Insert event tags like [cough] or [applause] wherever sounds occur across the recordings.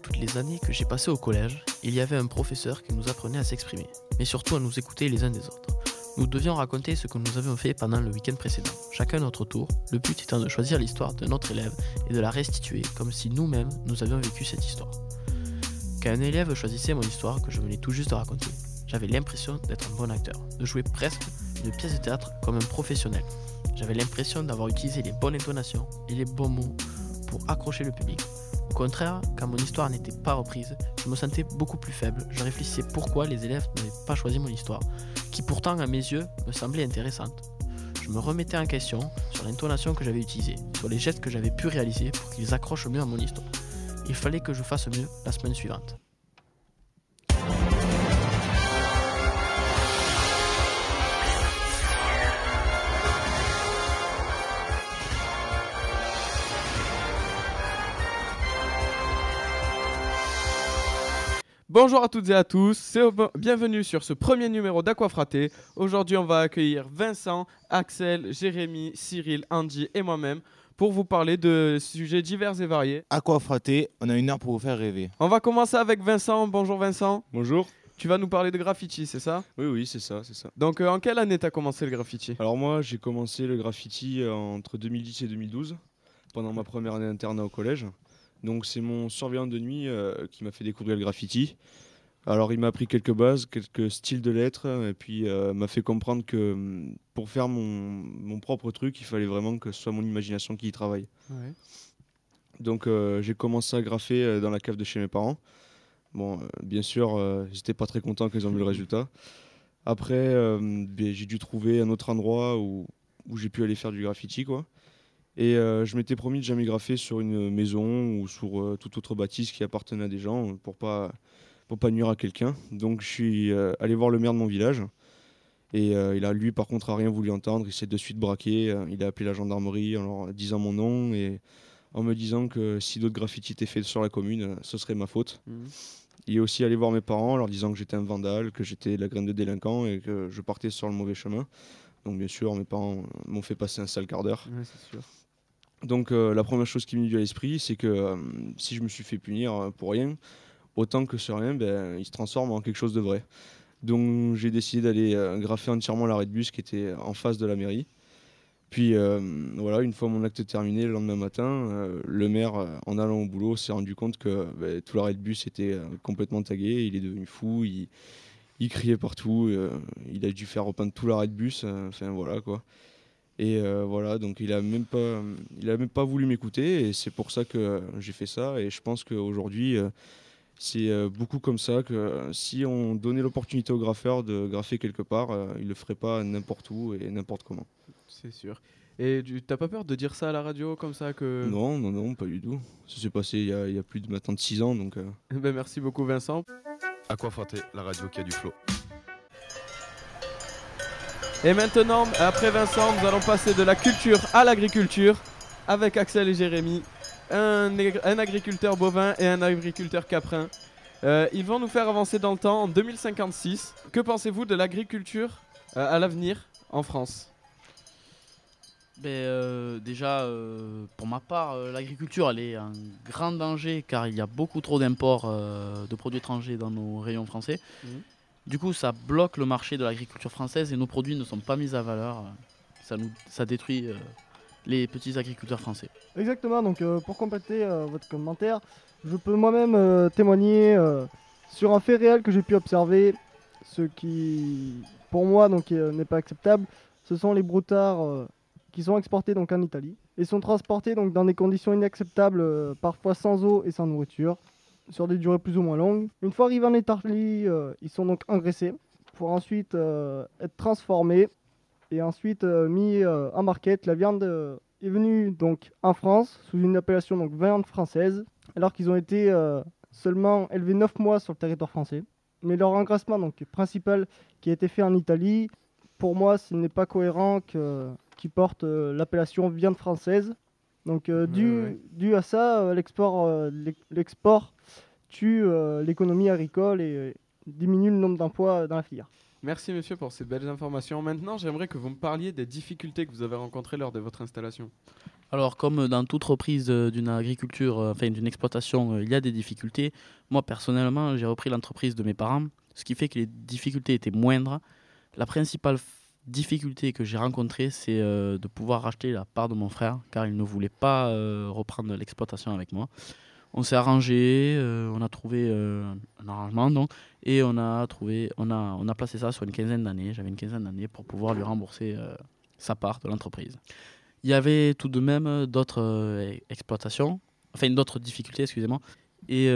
Toutes les années que j'ai passées au collège, il y avait un professeur qui nous apprenait à s'exprimer, mais surtout à nous écouter les uns des autres. Nous devions raconter ce que nous avions fait pendant le week-end précédent, chacun notre tour, le but étant de choisir l'histoire de notre élève et de la restituer comme si nous-mêmes nous avions vécu cette histoire. Quand un élève choisissait mon histoire que je venais tout juste de raconter, j'avais l'impression d'être un bon acteur, de jouer presque une pièce de théâtre comme un professionnel. J'avais l'impression d'avoir utilisé les bonnes intonations et les bons mots pour accrocher le public. Au contraire, quand mon histoire n'était pas reprise, je me sentais beaucoup plus faible. Je réfléchissais pourquoi les élèves n'avaient pas choisi mon histoire, qui pourtant à mes yeux me semblait intéressante. Je me remettais en question sur l'intonation que j'avais utilisée, sur les gestes que j'avais pu réaliser pour qu'ils accrochent mieux à mon histoire. Il fallait que je fasse mieux la semaine suivante. Bonjour à toutes et à tous, c'est au- bienvenue sur ce premier numéro d'Aquafraté. Aujourd'hui, on va accueillir Vincent, Axel, Jérémy, Cyril, Andy et moi-même pour vous parler de sujets divers et variés. Frater On a une heure pour vous faire rêver. On va commencer avec Vincent. Bonjour Vincent. Bonjour. Tu vas nous parler de graffiti, c'est ça? Oui, oui, c'est ça, c'est ça. Donc, euh, en quelle année t'as commencé le graffiti? Alors moi, j'ai commencé le graffiti euh, entre 2010 et 2012, pendant ma première année d'internat au collège. Donc c'est mon surveillant de nuit euh, qui m'a fait découvrir le graffiti. Alors il m'a appris quelques bases, quelques styles de lettres, et puis euh, m'a fait comprendre que hum, pour faire mon, mon propre truc, il fallait vraiment que ce soit mon imagination qui y travaille. Ouais. Donc euh, j'ai commencé à graffer dans la cave de chez mes parents. Bon, bien sûr, j'étais pas très content qu'ils ont vu le résultat. Après, ben, j'ai dû trouver un autre endroit où, où j'ai pu aller faire du graffiti, quoi. Et euh, je m'étais promis de jamais graffer sur une maison ou sur euh, toute autre bâtisse qui appartenait à des gens euh, pour pas pour pas nuire à quelqu'un. Donc je suis euh, allé voir le maire de mon village. Et il a lui par contre a rien voulu entendre. Il s'est de suite braqué. Il a appelé la gendarmerie en leur disant mon nom et en me disant que si d'autres graffitis étaient faits sur la commune, ce serait ma faute. Mhm. Il est aussi allé voir mes parents en leur disant que j'étais un vandale, que j'étais la graine de délinquant et que je partais sur le mauvais chemin. Donc bien sûr, mes parents m'ont fait passer un sale quart d'heure. Ouais, c'est sûr. Donc euh, la première chose qui m'est venue à l'esprit, c'est que euh, si je me suis fait punir euh, pour rien, autant que ce rien, ben, il se transforme en quelque chose de vrai. Donc j'ai décidé d'aller graffer entièrement l'arrêt de bus qui était en face de la mairie. Puis voilà, une fois mon acte terminé, le lendemain matin, le maire, en allant au boulot, s'est rendu compte que ben, tout l'arrêt de bus était complètement tagué. Il est devenu fou, il, il criait partout, il a dû faire repeindre tout l'arrêt de bus. Enfin voilà quoi. Et euh, voilà, donc il a même pas, il a même pas voulu m'écouter et c'est pour ça que j'ai fait ça. Et je pense qu'aujourd'hui, euh, c'est euh, beaucoup comme ça que si on donnait l'opportunité au graffeur de graffer quelque part, il le ferait pas n'importe où et n'importe comment. C'est sûr. Et tu t'as pas peur de dire ça à la radio comme ça que... Non, non, non, pas du tout. Ça s'est passé il y, a, il y a plus de maintenant de 6 ans, donc euh, [laughs] Ben, merci beaucoup Vincent. Aquafraté, la radio qui a du flow? Et maintenant, après Vincent, nous allons passer de la culture à l'agriculture avec Axel et Jérémy, un, ag- un agriculteur bovin et un agriculteur caprin. Euh, ils vont nous faire avancer dans le temps en 2056. Que pensez-vous de l'agriculture euh, à l'avenir en France? Ben, euh, déjà, pour ma part, l'agriculture, elle est en grand danger car il y a beaucoup trop d'imports de produits étrangers dans nos rayons français. Mhm. Du coup, ça bloque le marché de l'agriculture française et nos produits ne sont pas mis à valeur. Ça, détruit euh, les petits agriculteurs français. Exactement, donc euh, pour compléter euh, votre commentaire, je peux moi-même témoigner sur un fait réel que j'ai pu observer. Ce qui, pour moi, n'est pas acceptable, ce sont les broutards qui sont exportés donc en Italie et sont transportés donc dans des conditions inacceptables, parfois sans eau et sans nourriture, sur des durées plus ou moins longues. Une fois arrivés en Italie, euh, ils sont donc engraissés pour ensuite euh, être transformés et ensuite euh, mis en market. La viande est venue donc en France sous une appellation donc viande française, alors qu'ils ont été seulement élevés 9 mois sur le territoire français. Mais leur engraissement donc principal qui a été fait en Italie, pour moi, ce n'est pas cohérent que- qu'ils portent euh, l'appellation viande française. Donc euh, dû, ouais. dû à ça, euh, l'export l'ex- l'export tue euh, l'économie agricole et euh, diminue le nombre d'emplois dans la filière. Merci monsieur pour ces belles informations. Maintenant, j'aimerais que vous me parliez des difficultés que vous avez rencontrées lors de votre installation. Alors, comme dans toute reprise euh, d'une agriculture, euh, enfin d'une exploitation, euh, il y a des difficultés. Moi, personnellement, j'ai repris l'entreprise de mes parents, ce qui fait que les difficultés étaient moindres. La principale difficulté que j'ai rencontrée, c'est euh, de pouvoir racheter la part de mon frère, car il ne voulait pas euh, reprendre l'exploitation avec moi. On s'est arrangé, euh, on a trouvé euh, un arrangement, donc, et on a trouvé, on a, on a placé ça sur une quinzaine d'années. J'avais une quinzaine d'années pour pouvoir lui rembourser euh, sa part de l'entreprise. Il y avait tout de même d'autres euh, exploitations, enfin d'autres difficultés, excusez-moi. Et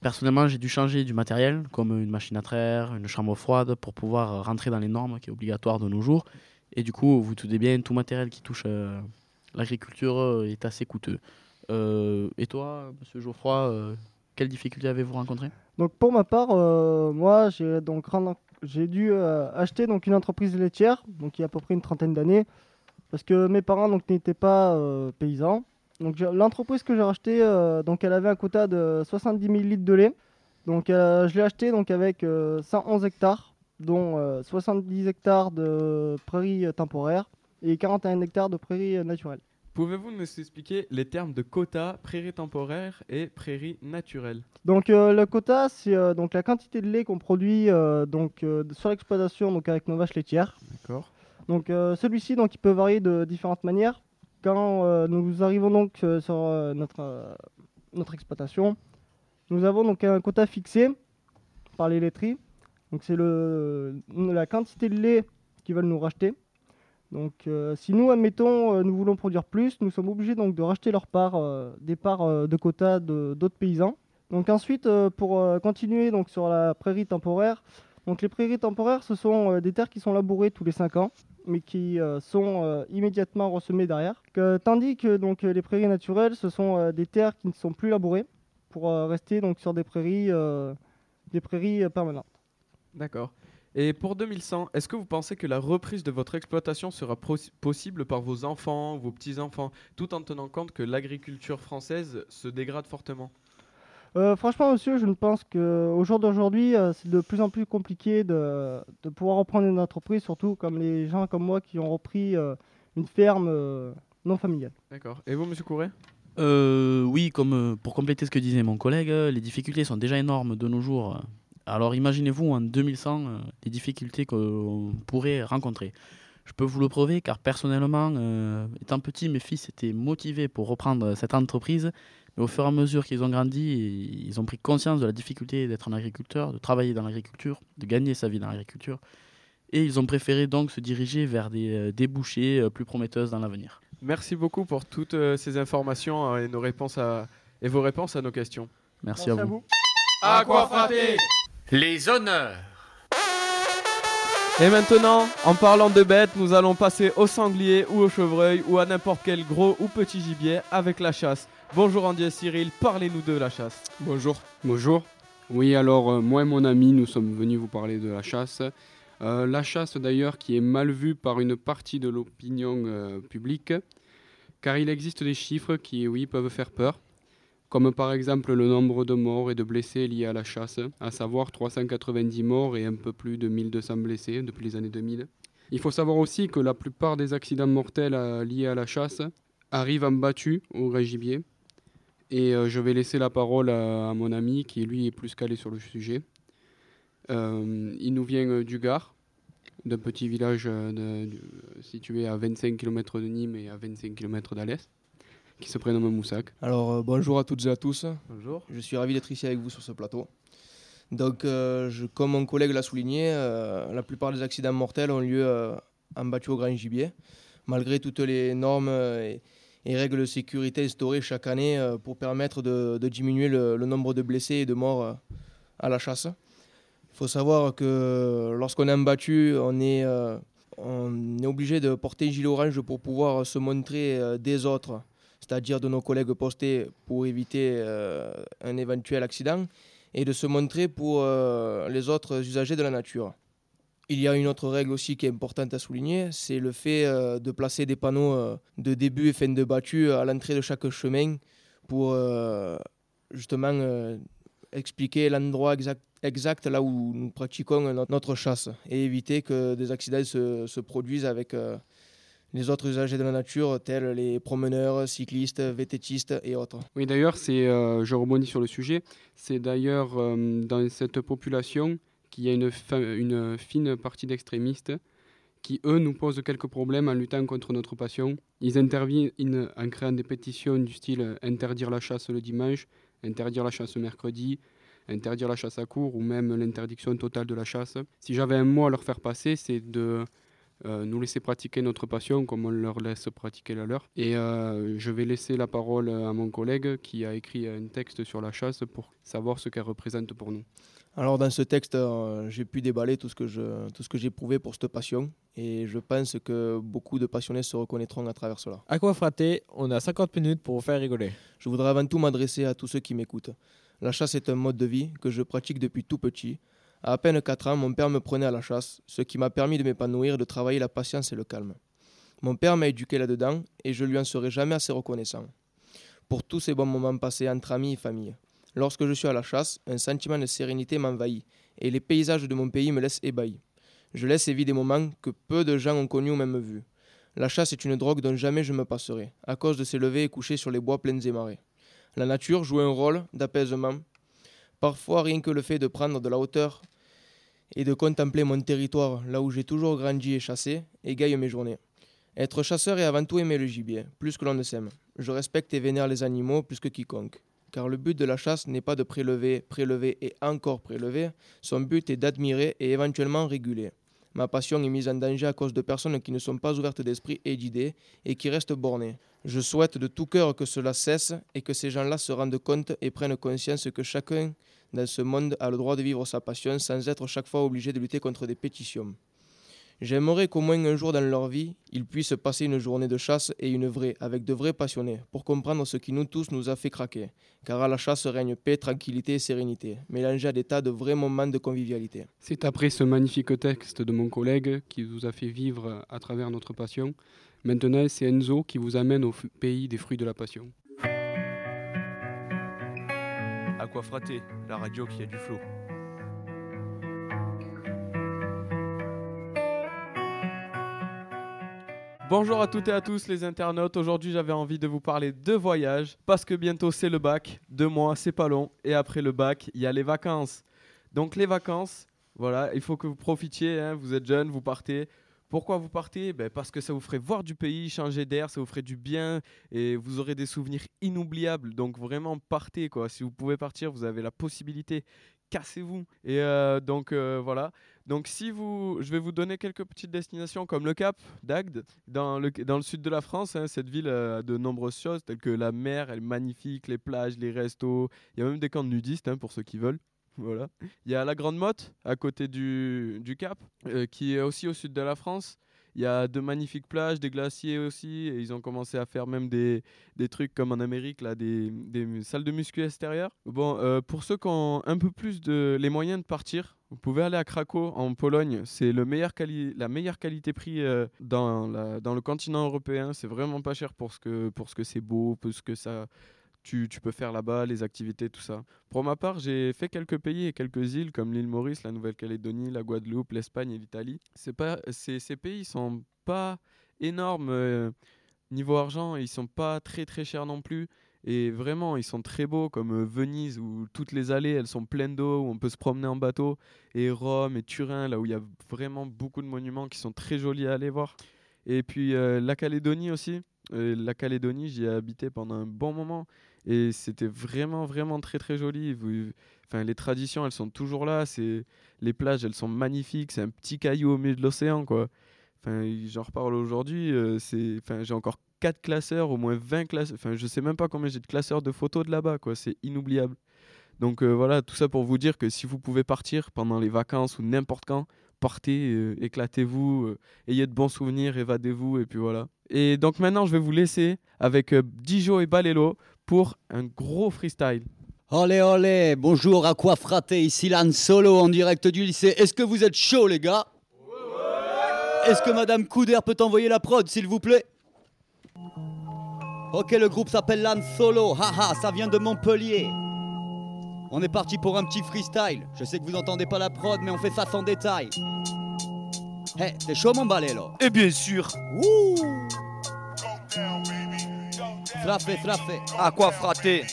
personnellement, j'ai dû changer du matériel, comme une machine à traire, une chambre froide, pour pouvoir rentrer dans les normes qui est obligatoire de nos jours. Et du coup, vous tout bien, tout matériel qui touche l'agriculture est assez coûteux. Euh, et toi, Monsieur Geoffroy, euh, quelles difficultés avez-vous rencontrées? Donc pour ma part, euh, moi j'ai donc j'ai dû acheter donc une entreprise laitière, donc il y a à peu près une trentaine d'années, parce que mes parents donc n'étaient pas paysans. Donc l'entreprise que j'ai rachetée, donc elle avait un quota de 70 000 litres de lait. Donc je l'ai acheté donc avec euh, 111 hectares, dont euh, 70 hectares de prairies temporaires et 41 hectares de prairies naturelles. Pouvez-vous nous expliquer les termes de quota, prairie temporaire et prairie naturelle? Donc euh, le quota, c'est euh, donc la quantité de lait qu'on produit euh, donc sur l'exploitation donc avec nos vaches laitières. D'accord. Donc celui-ci donc il peut varier de différentes manières. Quand nous arrivons donc sur notre notre exploitation, nous avons donc un quota fixé par les laiteries. Donc c'est le la quantité de lait qu'ils veulent nous racheter. Donc euh, si nous admettons euh, nous voulons produire plus, nous sommes obligés donc de racheter leur part euh, des parts de quota de- d'autres paysans. Donc ensuite pour continuer donc sur la prairie temporaire, donc les prairies temporaires ce sont des terres qui sont labourées tous les 5 ans mais qui sont immédiatement ressemées derrière. Tandis que donc les prairies naturelles ce sont des terres qui ne sont plus labourées pour rester donc sur des prairies des prairies permanentes. D'accord. Et pour 2100, est-ce que vous pensez que la reprise de votre exploitation sera possible par vos enfants, vos petits-enfants, tout en tenant compte que l'agriculture française se dégrade fortement? Euh, franchement, monsieur, je ne pense qu'au jour d'aujourd'hui, euh, c'est de plus en plus compliqué de, de pouvoir reprendre une entreprise, surtout comme les gens comme moi qui ont repris euh, une ferme euh, non familiale. D'accord. Et vous, monsieur Couret? Euh, oui, comme pour compléter ce que disait mon collègue, les difficultés sont déjà énormes de nos jours. Alors imaginez-vous en 2100 euh, les difficultés qu'on pourrait rencontrer. Je peux vous le prouver car personnellement, euh, étant petit, mes fils étaient motivés pour reprendre cette entreprise. Mais au fur et à mesure qu'ils ont grandi, ils ont pris conscience de la difficulté d'être un agriculteur, de travailler dans l'agriculture, de gagner sa vie dans l'agriculture. Et ils ont préféré donc se diriger vers des euh, débouchés euh, plus prometteuses dans l'avenir. Merci beaucoup pour toutes euh, ces informations euh, et, nos réponses à, et vos réponses à nos questions. Merci, à vous. À quoi frater Les honneurs. Et maintenant, en parlant de bêtes, nous allons passer au sanglier ou au chevreuil ou à n'importe quel gros ou petit gibier avec la chasse. Bonjour Andy et Cyril, parlez-nous de la chasse. Bonjour. Bonjour. Oui, alors euh, moi et mon ami, nous sommes venus vous parler de la chasse. Euh, la chasse d'ailleurs qui est mal vue par une partie de l'opinion euh, publique, car il existe des chiffres qui, oui, peuvent faire peur, comme par exemple le nombre de morts et de blessés liés à la chasse, à savoir 390 morts et un peu plus de 1200 blessés depuis les années 2000. Il faut savoir aussi que la plupart des accidents mortels euh, liés à la chasse arrivent en battu au vrai gibier. Et euh, je vais laisser la parole à, mon ami qui lui est plus calé sur le sujet. Euh, il nous vient du Gard, d'un petit village situé à 25 km de Nîmes et à 25 km d'Alès, qui se prénomme Moussac. Alors euh, bonjour à toutes et à tous. Bonjour. Je suis ravi d'être ici avec vous sur ce plateau. Donc, euh, je- comme mon collègue l'a souligné, euh, la plupart des accidents mortels ont lieu euh, en battu au grand gibier, malgré toutes les normes et, et règles de sécurité instaurées chaque année euh, pour permettre de, de diminuer le, le nombre de blessés et de morts euh, à la chasse. Il faut savoir que lorsqu'on est en battu, on est, euh, on est obligé de porter un gilet orange pour pouvoir se montrer euh, des autres, c'est-à-dire de nos collègues postés pour éviter euh, un éventuel accident et de se montrer pour euh, les autres usagers de la nature. Il y a une autre règle aussi qui est importante à souligner, c'est le fait euh, de placer des panneaux de début et fin de battu à l'entrée de chaque chemin pour justement expliquer l'endroit exact, exact là où nous pratiquons no- notre chasse et éviter que des accidents se, se produisent avec les autres usagers de la nature, tels les promeneurs, cyclistes, vététistes et autres. Oui, d'ailleurs, euh, je rebondis sur le sujet, c'est d'ailleurs euh, dans cette population qu'il y a une, une fine partie d'extrémistes qui, eux, nous posent quelques problèmes en luttant contre notre passion. Ils interviennent en créant des pétitions du style interdire la chasse le dimanche, interdire la chasse mercredi, interdire la chasse à court ou même l'interdiction totale de la chasse. Si j'avais un mot à leur faire passer, c'est de nous laisser pratiquer notre passion comme on leur laisse pratiquer la leur. Et euh, je vais laisser la parole à mon collègue qui a écrit un texte sur la chasse pour savoir ce qu'elle représente pour nous. Alors dans ce texte, euh, j'ai pu déballer tout ce que je, tout ce que j'ai prouvé pour cette passion et je pense que beaucoup de passionnés se reconnaîtront à travers cela. Aquafraté, on a 50 minutes pour vous faire rigoler. Je voudrais avant tout m'adresser à tous ceux qui m'écoutent. La chasse est un mode de vie que je pratique depuis tout petit. À peine 4 ans, mon père me prenait à la chasse, ce qui m'a permis de m'épanouir et de travailler la patience et le calme. Mon père m'a éduqué là-dedans et je lui en serai jamais assez reconnaissant. Pour tous ces bons moments passés entre amis et famille. Lorsque je suis à la chasse, un sentiment de sérénité m'envahit et les paysages de mon pays me laissent ébahi. Je laisse vis des moments que peu de gens ont connus ou même vus. La chasse est une drogue dont jamais je me passerai, à cause de ces levées et couchers sur les bois pleins et marais. La nature joue un rôle d'apaisement. Parfois, rien que le fait de prendre de la hauteur et de contempler mon territoire, là où j'ai toujours grandi et chassé, égaye mes journées. Être chasseur est avant tout aimer le gibier, plus que l'on ne s'aime. Je respecte et vénère les animaux plus que quiconque. Car le but de la chasse n'est pas de prélever, prélever et encore prélever, son but est d'admirer et éventuellement réguler. Ma passion est mise en danger à cause de personnes qui ne sont pas ouvertes d'esprit et d'idées et qui restent bornées. Je souhaite de tout cœur que cela cesse et que ces gens-là se rendent compte et prennent conscience que chacun dans ce monde a le droit de vivre sa passion sans être chaque fois obligé de lutter contre des pétitions. J'aimerais qu'au moins un jour dans leur vie, ils puissent passer une journée de chasse et une vraie, avec de vrais passionnés, pour comprendre ce qui nous tous nous a fait craquer. Car à la chasse règne paix, tranquillité et sérénité, mélangés à des tas de vrais moments de convivialité. C'est après ce magnifique texte de mon collègue qui vous a fait vivre à travers notre passion. Maintenant, c'est Enzo qui vous amène au pays des fruits de la passion. Aquafraté, la radio qui a du flow. Bonjour à toutes et à tous les internautes. Aujourd'hui, j'avais envie de vous parler de voyage parce que bientôt c'est le bac. Deux mois, c'est pas long. Et après le bac, il y a les vacances. Donc les vacances, voilà, il faut que vous profitiez. hein. Vous êtes jeune, vous partez. Pourquoi vous partez? Ben, Parce que ça vous ferait voir du pays, changer d'air, ça vous ferait du bien et vous aurez des souvenirs inoubliables. Donc vraiment partez quoi. Si vous pouvez partir, vous avez la possibilité. Cassez-vous. Et euh, donc euh, voilà. Donc si vous, je vais vous donner quelques petites destinations comme le Cap d'Agde dans le, dans le sud de la France. hein. cette ville euh, a de nombreuses choses telles que la mer, elle est magnifique, les plages, les restos. Il y a même des camps de nudistes hein, pour ceux qui veulent. [laughs] Voilà. Il y a la Grande Motte à côté du, du Cap euh, qui est aussi au sud de la France. Il y a de magnifiques plages, des glaciers aussi. Et ils ont commencé à faire même des, des trucs comme en Amérique, là, des, des salles de muscu extérieures. Bon, euh, pour ceux qui ont un peu plus de les moyens de partir, vous pouvez aller à Cracow en Pologne. C'est le meilleur la meilleure qualité-prix euh, dans, dans le continent européen. C'est vraiment pas cher pour ce que pour ce que c'est beau, pour ce que ça tu, peux faire là-bas, les activités, tout ça. Pour ma part, j'ai fait quelques pays et quelques îles comme l'île Maurice, la Nouvelle-Calédonie, la Guadeloupe, l'Espagne et l'Italie. Ces, ces pays sont pas énormes euh, niveau argent, ils sont pas très très chers non plus. Et vraiment, ils sont très beaux, comme euh, Venise, où toutes les allées, elles sont pleines d'eau, où on peut se promener en bateau. Et Rome et Turin, là où il y a vraiment beaucoup de monuments qui sont très jolis à aller voir. Et puis euh, la Calédonie aussi. La Calédonie, j'y ai habité pendant un bon moment. Et c'était vraiment, vraiment très, très joli. Enfin, les traditions, elles sont toujours là. C'est Les plages, elles sont magnifiques. C'est un petit caillou au milieu de l'océan, quoi. Enfin, j'en reparle aujourd'hui. euh, c'est, enfin, j'ai encore 4 classeurs, au moins 20 classeurs. Enfin, je sais même pas combien j'ai de classeurs de photos de là-bas, quoi. C'est inoubliable. Donc euh, voilà, tout ça pour vous dire que si vous pouvez partir pendant les vacances ou n'importe quand, partez, euh, éclatez-vous, ayez de bons souvenirs, évadez-vous, et puis voilà. Et donc maintenant, je vais vous laisser avec Dijo et Balelo pour un gros freestyle. Olé olé, bonjour Aquafraté, ici Lan Solo en direct du lycée. Est-ce que vous êtes chaud les gars? Est-ce que Madame Couder peut envoyer la prod s'il vous plaît? Ok, le groupe s'appelle Lan Solo, haha, ça vient de Montpellier. On est parti pour un petit freestyle. Je sais que vous entendez pas la prod, mais on fait ça sans détail. Hey, t'es chaud mon balai là? Et bien sûr Ouh Frappé, frappé. À quoi frater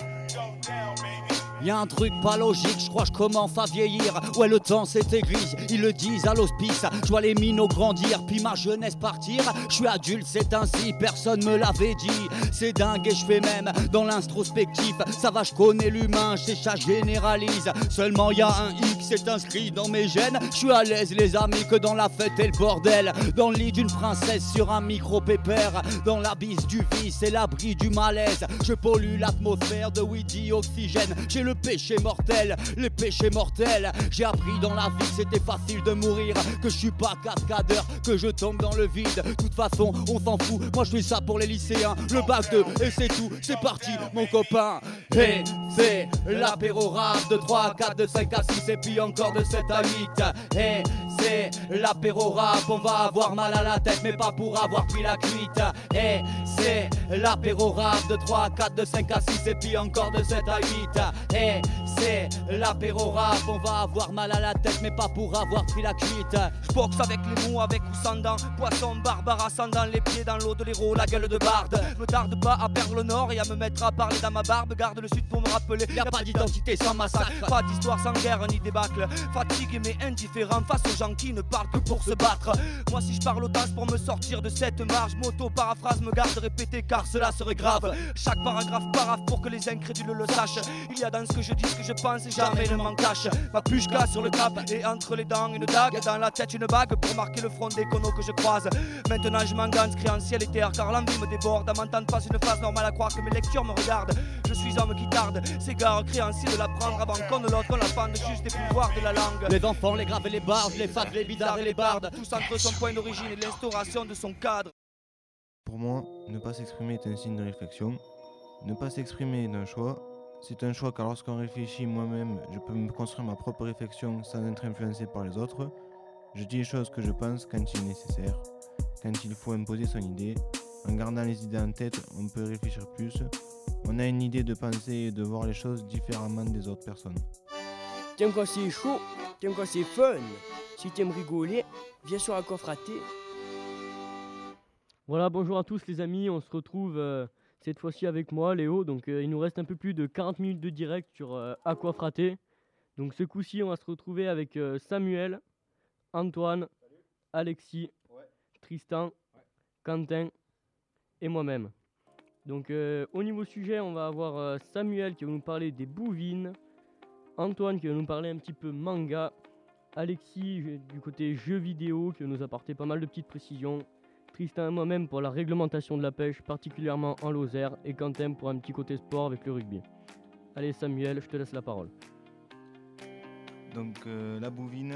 Y a un truc pas logique, je crois je commence à vieillir. Ouais, le temps s'est aigri, ils le disent à l'hospice. Je vois les minots grandir, puis ma jeunesse partir. Je suis adulte, c'est ainsi, personne me l'avait dit. C'est dingue et je fais même dans l'introspectif. Ça va, je connais l'humain, je ça généralise. Seulement y a un X, c'est inscrit dans mes gènes. Je suis à l'aise, les amis, que dans la fête et le bordel. Dans le lit d'une princesse sur un micro pépère. Dans l'abysse du vice et l'abri du malaise. Je pollue l'atmosphère de weed oxygène. J'ai le péché mortel, les péchés mortels. J'ai appris dans la vie que c'était facile de mourir, que je suis pas cascadeur, que je tombe dans le vide. De toute façon, on s'en fout. Moi, je fais ça pour les lycéens. Le bac 2 et c'est tout. C'est parti, mon copain. Et c'est l'apéro rap de 3 à 4, de 5 à 6 et puis encore de 7 à 8. Et c'est l'apéro rap. On va avoir mal à la tête, mais pas pour avoir pris la cuite. Et c'est l'apéro rap de 3 à 4, de 5 à 6 et puis encore de 7 à 8. Et c'est l'apéro rap. On va avoir mal à la tête, mais pas pour avoir pris la cuite. Je boxe avec les mots, avec ou sans dents. Poisson barbare ascendant les pieds dans l'eau de l'héros, la gueule de barde. Me tarde pas à perdre le nord et à me mettre à parler dans ma barbe. Garde le sud pour me rappeler. Y a pas d'identité sans massacre. Pas d'histoire sans guerre ni débâcle. Fatigué mais indifférent face aux gens qui ne parlent que pour se battre. Moi, si je parle audace pour me sortir de cette marge, moto paraphrase me garde répéter car cela serait grave. Chaque paragraphe paraphe pour que les incrédules le sachent. Il y a dans que je dis ce que je pense et jamais ne m'en cache. Ma pluchka sur le cap et entre les dents une dague. Dans la tête une bague pour marquer le front des connos que je croise. Maintenant je m'engage, créanciel et terre car l'envie me déborde. À m'entendre pas une phase normale à croire que mes lectures me regardent. Je suis homme qui tarde, s'égare, créancier de l'apprendre avant qu'on ne l'autre, qu'on la pende juste des pouvoirs de la langue. Les enfants, les graves et les bardes, les facs, les bizarres et les bardes. Tous entre son point d'origine et l'instauration de son cadre. Pour moi, ne pas s'exprimer est un signe de réflexion. Ne pas s'exprimer est un choix. C'est un choix car lorsqu'on réfléchit moi-même, je peux me construire ma propre réflexion sans être influencé par les autres. Je dis les choses que je pense quand il est nécessaire, quand il faut imposer son idée. En gardant les idées en tête, on peut réfléchir plus. On a une idée de penser et de voir les choses différemment des autres personnes. T'aimes quand c'est chaud, t'aimes quand c'est fun. Si t'aimes rigoler, viens sur Aquafraté. Voilà, bonjour à tous les amis, on se retrouve euh, cette fois-ci avec moi, Léo. Donc euh, il nous reste un peu plus de 40 minutes de direct sur euh, Aquafraté. Donc ce coup-ci, on va se retrouver avec euh, Samuel, Antoine, Alexis, Tristan, Quentin et moi-même. Donc euh, au niveau sujet, on va avoir Samuel qui va nous parler des bouvines, Antoine qui va nous parler un petit peu manga, Alexis du côté jeux vidéo qui va nous apporter pas mal de petites précisions, Tristan et moi-même pour la réglementation de la pêche, particulièrement en Lozère, et Quentin pour un petit côté sport avec le rugby. Allez Samuel, je te laisse la parole. Donc euh, la bouvine,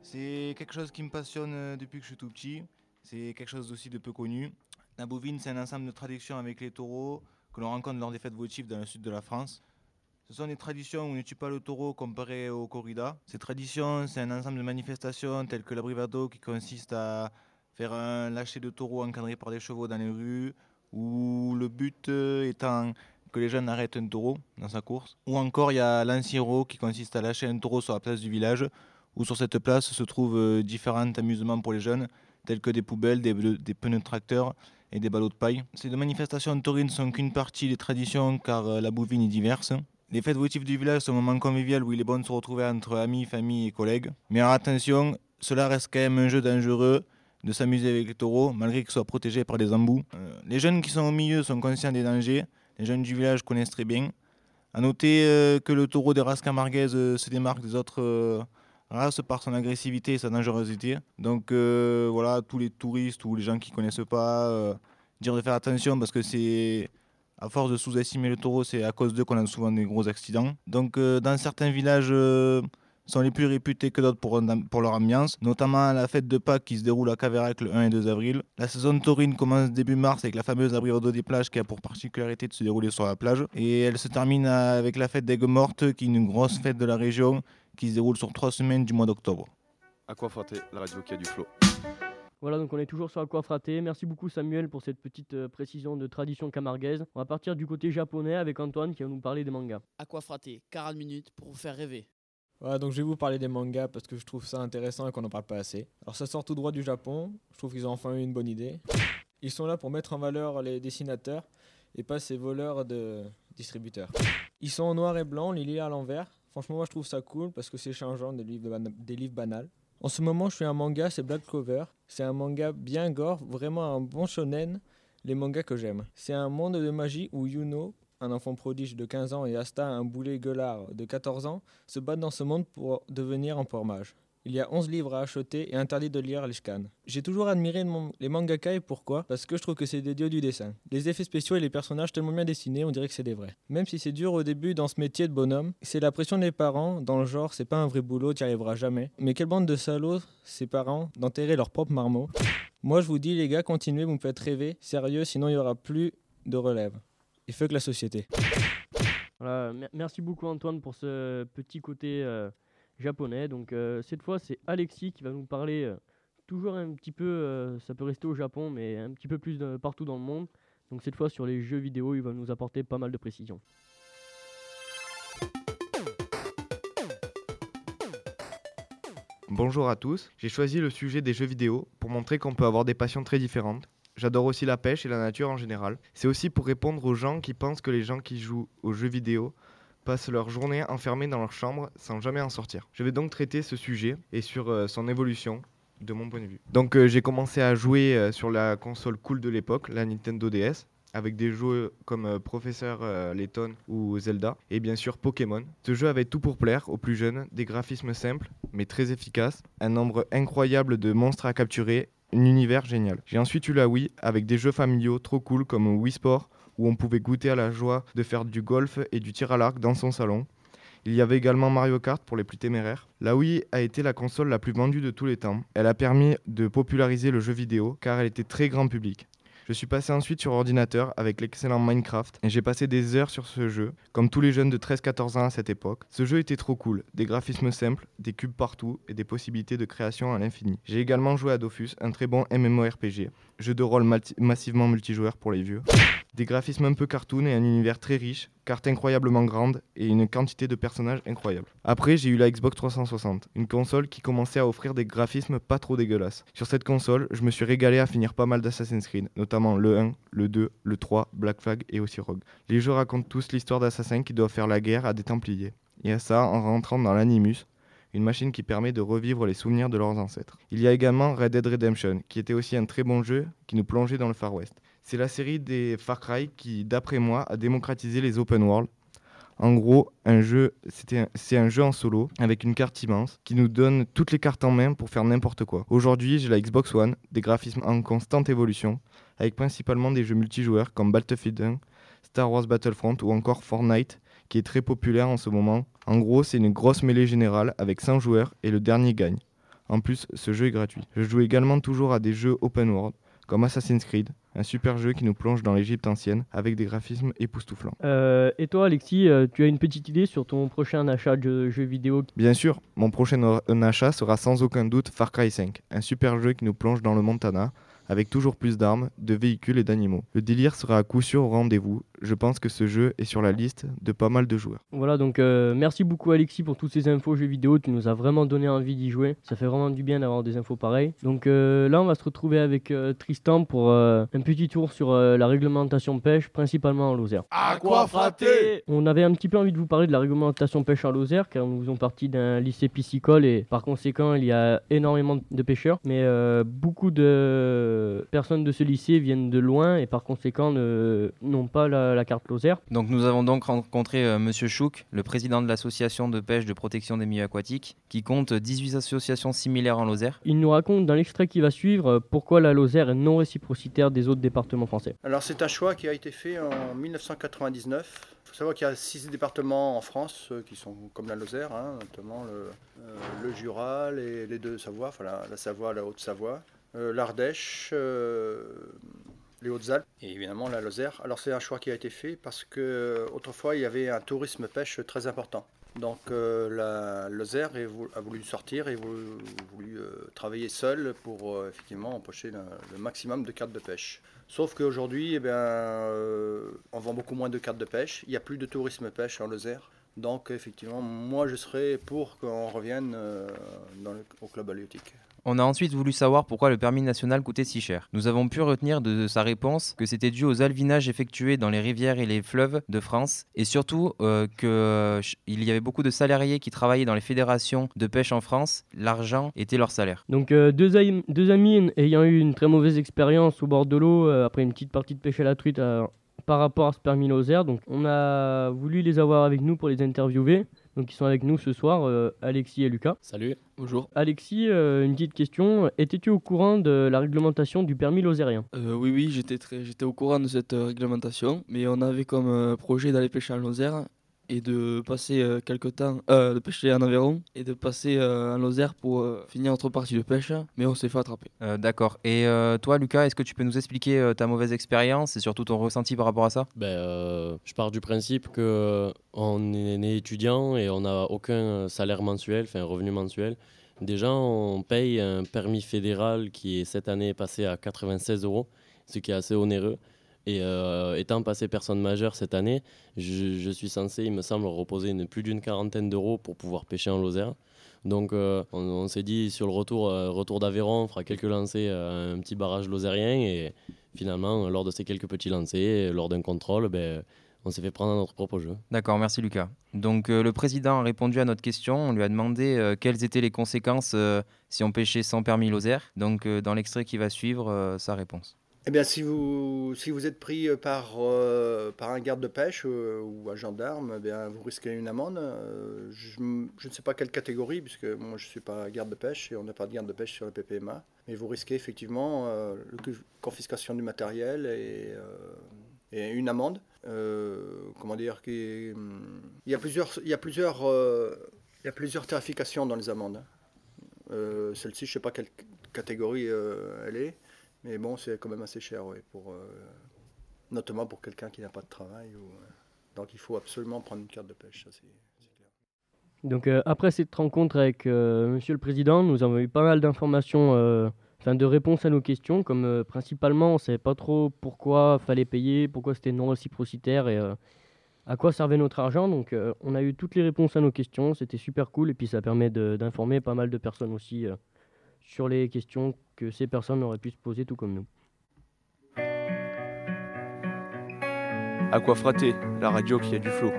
c'est quelque chose qui me passionne euh, depuis que je suis tout petit. C'est quelque chose aussi de peu connu. La bouvine, c'est un ensemble de traditions avec les taureaux que l'on rencontre lors des fêtes votives dans le sud de la France. Ce sont des traditions où on ne tue pas le taureau comparé au corrida. Ces traditions, c'est un ensemble de manifestations telles que la brivado qui consiste à faire un lâcher de taureau encadré par des chevaux dans les rues, où le but euh, étant que les jeunes arrêtent un taureau dans sa course. Ou encore, il y a l'anciro qui consiste à lâcher un taureau sur la place du village, où sur cette place se trouvent euh, différents amusements pour les jeunes, tels que des poubelles, des, pneus de tracteur et des ballots de paille. Ces deux manifestations taurines ne sont qu'une partie des traditions car euh, la bouvine est diverse. Les fêtes votives du village sont un moment convivial où il est bon de se retrouver entre amis, famille et collègues. Mais attention, cela reste quand même un jeu dangereux de s'amuser avec les taureaux, malgré qu'ils soient protégés par des embouts. Euh, les jeunes qui sont au milieu sont conscients des dangers. Les jeunes du village connaissent très bien. A noter euh, que le taureau des races camarguaises euh, se démarque des autres races par son agressivité et sa dangerosité. Donc voilà, tous les touristes ou les gens qui connaissent pas, dire de faire attention parce que c'est à force de sous-estimer le taureau, c'est à cause d'eux qu'on a souvent des gros accidents. Donc dans certains villages sont les plus réputés que d'autres pour, pour leur ambiance, notamment la fête de Pâques qui se déroule à Caverac le 1 et 2 avril. La saison taurine commence début mars avec la fameuse abrivado des plages qui a pour particularité de se dérouler sur la plage. Et elle se termine avec la fête d'Aigues Mortes qui est une grosse fête de la région qui se déroule sur trois semaines du mois d'octobre. Aquafraté, la radio qui a du flow? Voilà, donc on est toujours sur Aquafraté. Merci beaucoup Samuel pour cette petite euh, précision de tradition camarguaise. On va partir du côté japonais avec Antoine qui va nous parler des mangas. Aquafraté, 40 minutes pour vous faire rêver. Voilà, donc je vais vous parler des mangas parce que je trouve ça intéressant et qu'on n'en parle pas assez. Alors ça sort tout droit du Japon, je trouve qu'ils ont enfin eu une bonne idée. Ils sont là pour mettre en valeur les dessinateurs et pas ces voleurs de distributeurs. Ils sont en noir et blanc, les à l'envers. Franchement, moi je trouve ça cool parce que c'est changeant des livres, des livres banals. En ce moment, je fais un manga, c'est Black Clover. C'est un manga bien gore, vraiment un bon shonen, les mangas que j'aime. C'est un monde de magie où Yuno, un enfant prodige de 15 ans, et Asta, un boulet gueulard de 14 ans, se battent dans ce monde pour devenir empereur mage. Il y a 11 livres à acheter et interdit de lire les scans. J'ai toujours admiré les mangaka et pourquoi? Parce que je trouve que c'est des dieux du dessin. Les effets spéciaux et les personnages tellement bien dessinés, on dirait que c'est des vrais. Même si c'est dur au début dans ce métier de bonhomme, c'est la pression des parents, dans le genre c'est pas un vrai boulot, t'y arriveras jamais. Mais quelle bande de salauds, ces parents, d'enterrer leur propre marmot. Moi je vous dis les gars, continuez, vous me faites rêver, sérieux, sinon il y aura plus de relève. Et fuck la société. Voilà, merci beaucoup Antoine pour ce petit côté euh, japonais. Donc euh, cette fois c'est Alexis qui va nous parler euh, toujours un petit peu, euh, ça peut rester au Japon, mais un petit peu plus de- partout dans le monde. Donc cette fois sur les jeux vidéo, il va nous apporter pas mal de précisions. Bonjour à tous, j'ai choisi le sujet des jeux vidéo pour montrer qu'on peut avoir des passions très différentes. J'adore aussi la pêche et la nature en général. C'est aussi pour répondre aux gens qui pensent que les gens qui jouent aux jeux vidéo passent leur journée enfermés dans leur chambre sans jamais en sortir. Je vais donc traiter ce sujet et sur euh, son évolution de mon point de vue. Donc euh, j'ai commencé à jouer euh, sur la console cool de l'époque, la Nintendo DS, avec des jeux comme Professeur Layton ou Zelda, et bien sûr Pokémon. Ce jeu avait tout pour plaire aux plus jeunes, des graphismes simples mais très efficaces, un nombre incroyable de monstres à capturer, un univers génial. J'ai ensuite eu la Wii avec des jeux familiaux trop cool comme Wii Sport, où on pouvait goûter à la joie de faire du golf et du tir à l'arc dans son salon. Il y avait également Mario Kart pour les plus téméraires. La Wii a été la console la plus vendue de tous les temps. Elle a permis de populariser le jeu vidéo car elle était très grand public. Je suis passé ensuite sur ordinateur avec l'excellent Minecraft et j'ai passé des heures sur ce jeu, comme tous les jeunes de 13-14 ans à cette époque. Ce jeu était trop cool, des graphismes simples, des cubes partout et des possibilités de création à l'infini. J'ai également joué à Dofus, un très bon MMORPG, jeu de rôle massivement multijoueur pour les vieux. Des graphismes un peu cartoon et un univers très riche, cartes incroyablement grandes et une quantité de personnages incroyables. Après, j'ai eu la Xbox 360, une console qui commençait à offrir des graphismes pas trop dégueulasses. Sur cette console, je me suis régalé à finir pas mal d'Assassin's Creed, notamment le 1, le 2, le 3, Black Flag et aussi Rogue. Les jeux racontent tous l'histoire d'assassins qui doivent faire la guerre à des Templiers. Et à ça en rentrant dans l'Animus, une machine qui permet de revivre les souvenirs de leurs ancêtres. Il y a également Red Dead Redemption, qui était aussi un très bon jeu qui nous plongeait dans le Far West. C'est la série des Far Cry qui, d'après moi, a démocratisé les open world. En gros, un jeu, c'est un jeu en solo avec une carte immense qui nous donne toutes les cartes en main pour faire n'importe quoi. Aujourd'hui, j'ai la Xbox One, des graphismes en constante évolution, avec principalement des jeux multijoueurs comme Battlefield 1, Star Wars Battlefront ou encore Fortnite, qui est très populaire en ce moment. En gros, c'est une grosse mêlée générale avec 100 joueurs et le dernier gagne. En plus, ce jeu est gratuit. Je joue également toujours à des jeux open world, comme Assassin's Creed, un super jeu qui nous plonge dans l'Égypte ancienne avec des graphismes époustouflants. Euh, et toi Alexis, euh, tu as une petite idée sur ton prochain achat de jeux vidéo Bien sûr, mon prochain achat sera sans aucun doute Far Cry 5, un super jeu qui nous plonge dans le Montana, avec toujours plus d'armes, de véhicules et d'animaux. Le délire sera à coup sûr au rendez-vous. Je pense que ce jeu est sur la liste de pas mal de joueurs. Voilà, donc euh, merci beaucoup Alexis pour toutes ces infos jeux vidéo. Tu nous as vraiment donné envie d'y jouer. Ça fait vraiment du bien d'avoir des infos pareilles. Donc euh, là, on va se retrouver avec euh, Tristan pour euh, un petit tour sur euh, la réglementation pêche, principalement en Lozère. À quoi frater? On avait un petit peu envie de vous parler de la réglementation pêche en Lozère, car nous faisons partie d'un lycée piscicole et par conséquent, il y a énormément de pêcheurs. Mais euh, beaucoup de personnes de ce lycée viennent de loin et par conséquent n'ont pas la, la carte Lozère. Donc nous avons donc rencontré euh, Monsieur Chouk, le président de l'association de pêche de protection des milieux aquatiques, qui compte 18 associations similaires en Lozère. Il nous raconte dans l'extrait qui va suivre euh, pourquoi la Lozère est non réciprocitaire des autres départements français. Alors c'est un choix qui a été fait en 1999. Il faut savoir qu'il y a six départements en France euh, qui sont comme la Lozère, hein, notamment le, euh, le Jura, les, les deux Savoie, enfin la, la Savoie, la Haute-Savoie, euh, l'Ardèche, euh, les Hautes-Alpes et évidemment la Lozère. Alors c'est un choix qui a été fait parce que euh, autrefois il y avait un tourisme pêche très important. Donc euh, la Lozère a voulu sortir et voulu, voulu, euh, travailler seule pour euh, effectivement empocher le, maximum de cartes de pêche. Sauf qu'aujourd'hui, eh bien, euh, on vend beaucoup moins de cartes de pêche. Il n'y a plus de tourisme pêche en Lozère. Donc effectivement, moi je serais pour qu'on revienne euh, au club halieutique. On a ensuite voulu savoir pourquoi le permis national coûtait si cher. Nous avons pu retenir de sa réponse que c'était dû aux alvinages effectués dans les rivières et les fleuves de France et surtout euh, qu'il y avait beaucoup de salariés qui travaillaient dans les fédérations de pêche en France. L'argent était leur salaire. Donc euh, deux, amis ayant eu une très mauvaise expérience au bord de l'eau euh, après une petite partie de pêche à la truite par rapport à ce permis Lozère, donc on a voulu les avoir avec nous pour les interviewer. Donc ils sont avec nous ce soir, euh, Alexis et Lucas. Salut. Bonjour. Alexis, euh, une petite question. Étais-tu au courant de la réglementation du permis lozérien? Euh, oui, oui, j'étais très, j'étais au courant de cette euh, réglementation, mais on avait comme projet d'aller pêcher en Lozère et de passer euh, quelque temps, euh, de pêcher en Aveyron et de passer euh, en Lozère pour euh, finir notre partie de pêche, mais on s'est fait attraper. Euh, D'accord. Et euh, toi, Lucas, est-ce que tu peux nous expliquer euh, ta mauvaise expérience et surtout ton ressenti par rapport à ça? Ben, euh, je pars du principe que on est né étudiant et on n'a aucun salaire mensuel, enfin revenu mensuel. Déjà, on paye un permis fédéral qui est cette année passé à 96 euros, ce qui est assez onéreux. Et euh, étant passé personne majeure cette année, je, suis censé, il me semble, reposer une, plus d'une quarantaine d'euros pour pouvoir pêcher en Lozère. Donc euh, on, s'est dit sur le retour, euh, retour d'Aveyron, on fera quelques lancers un petit barrage lozérien et finalement, lors de ces quelques petits lancers, lors d'un contrôle, ben, on s'est fait prendre à notre propre jeu. D'accord, merci Lucas. Donc le président a répondu à notre question. On lui a demandé quelles étaient les conséquences si on pêchait sans permis Lozère. Donc dans l'extrait qui va suivre, sa réponse. Eh bien, si vous, si vous êtes pris euh, par, euh, par un garde de pêche euh, ou un gendarme, eh bien, vous risquez une amende. Je, ne sais pas quelle catégorie, puisque moi je ne suis pas garde de pêche et on n'a pas de garde de pêche sur le PPMA. Mais vous risquez effectivement la confiscation du matériel et, une amende. Comment dire qui, Il y a plusieurs, il y a plusieurs, il y a plusieurs tarifications dans les amendes. Euh, Celle-ci, je ne sais pas quelle catégorie elle est. Mais bon, c'est quand même assez cher, oui, pour, euh, notamment pour quelqu'un qui n'a pas de travail. euh, donc il faut absolument prendre une carte de pêche. Ça, c'est- Donc euh, après cette rencontre avec Monsieur le Président, nous avons eu pas mal d'informations, enfin de réponses à nos questions, comme principalement on savait pas trop pourquoi fallait payer, pourquoi c'était non réciprocitaire et à quoi servait notre argent. Donc on a eu toutes les réponses à nos questions, c'était super cool et puis ça permet d'informer pas mal de personnes aussi sur les questions que ces personnes auraient pu se poser tout comme nous. Aquafraté, la radio qui a du flow?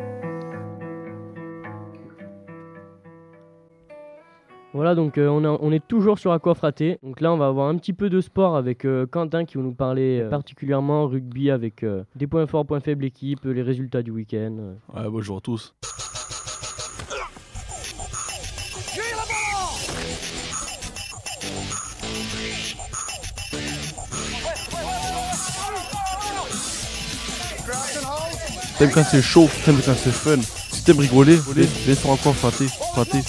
Voilà, donc euh, on, a- on est toujours sur Aquafraté. Donc là, on va avoir un petit peu de sport avec euh, Quentin qui va nous parler euh, particulièrement rugby avec euh, des points forts, points faibles équipe, les résultats du week-end. euh. Ouais, bonjour à tous. T'aimes quand c'est chaud, t'aimes quand c'est fun. Si t'aimes rigoler, sur encore frater, frater.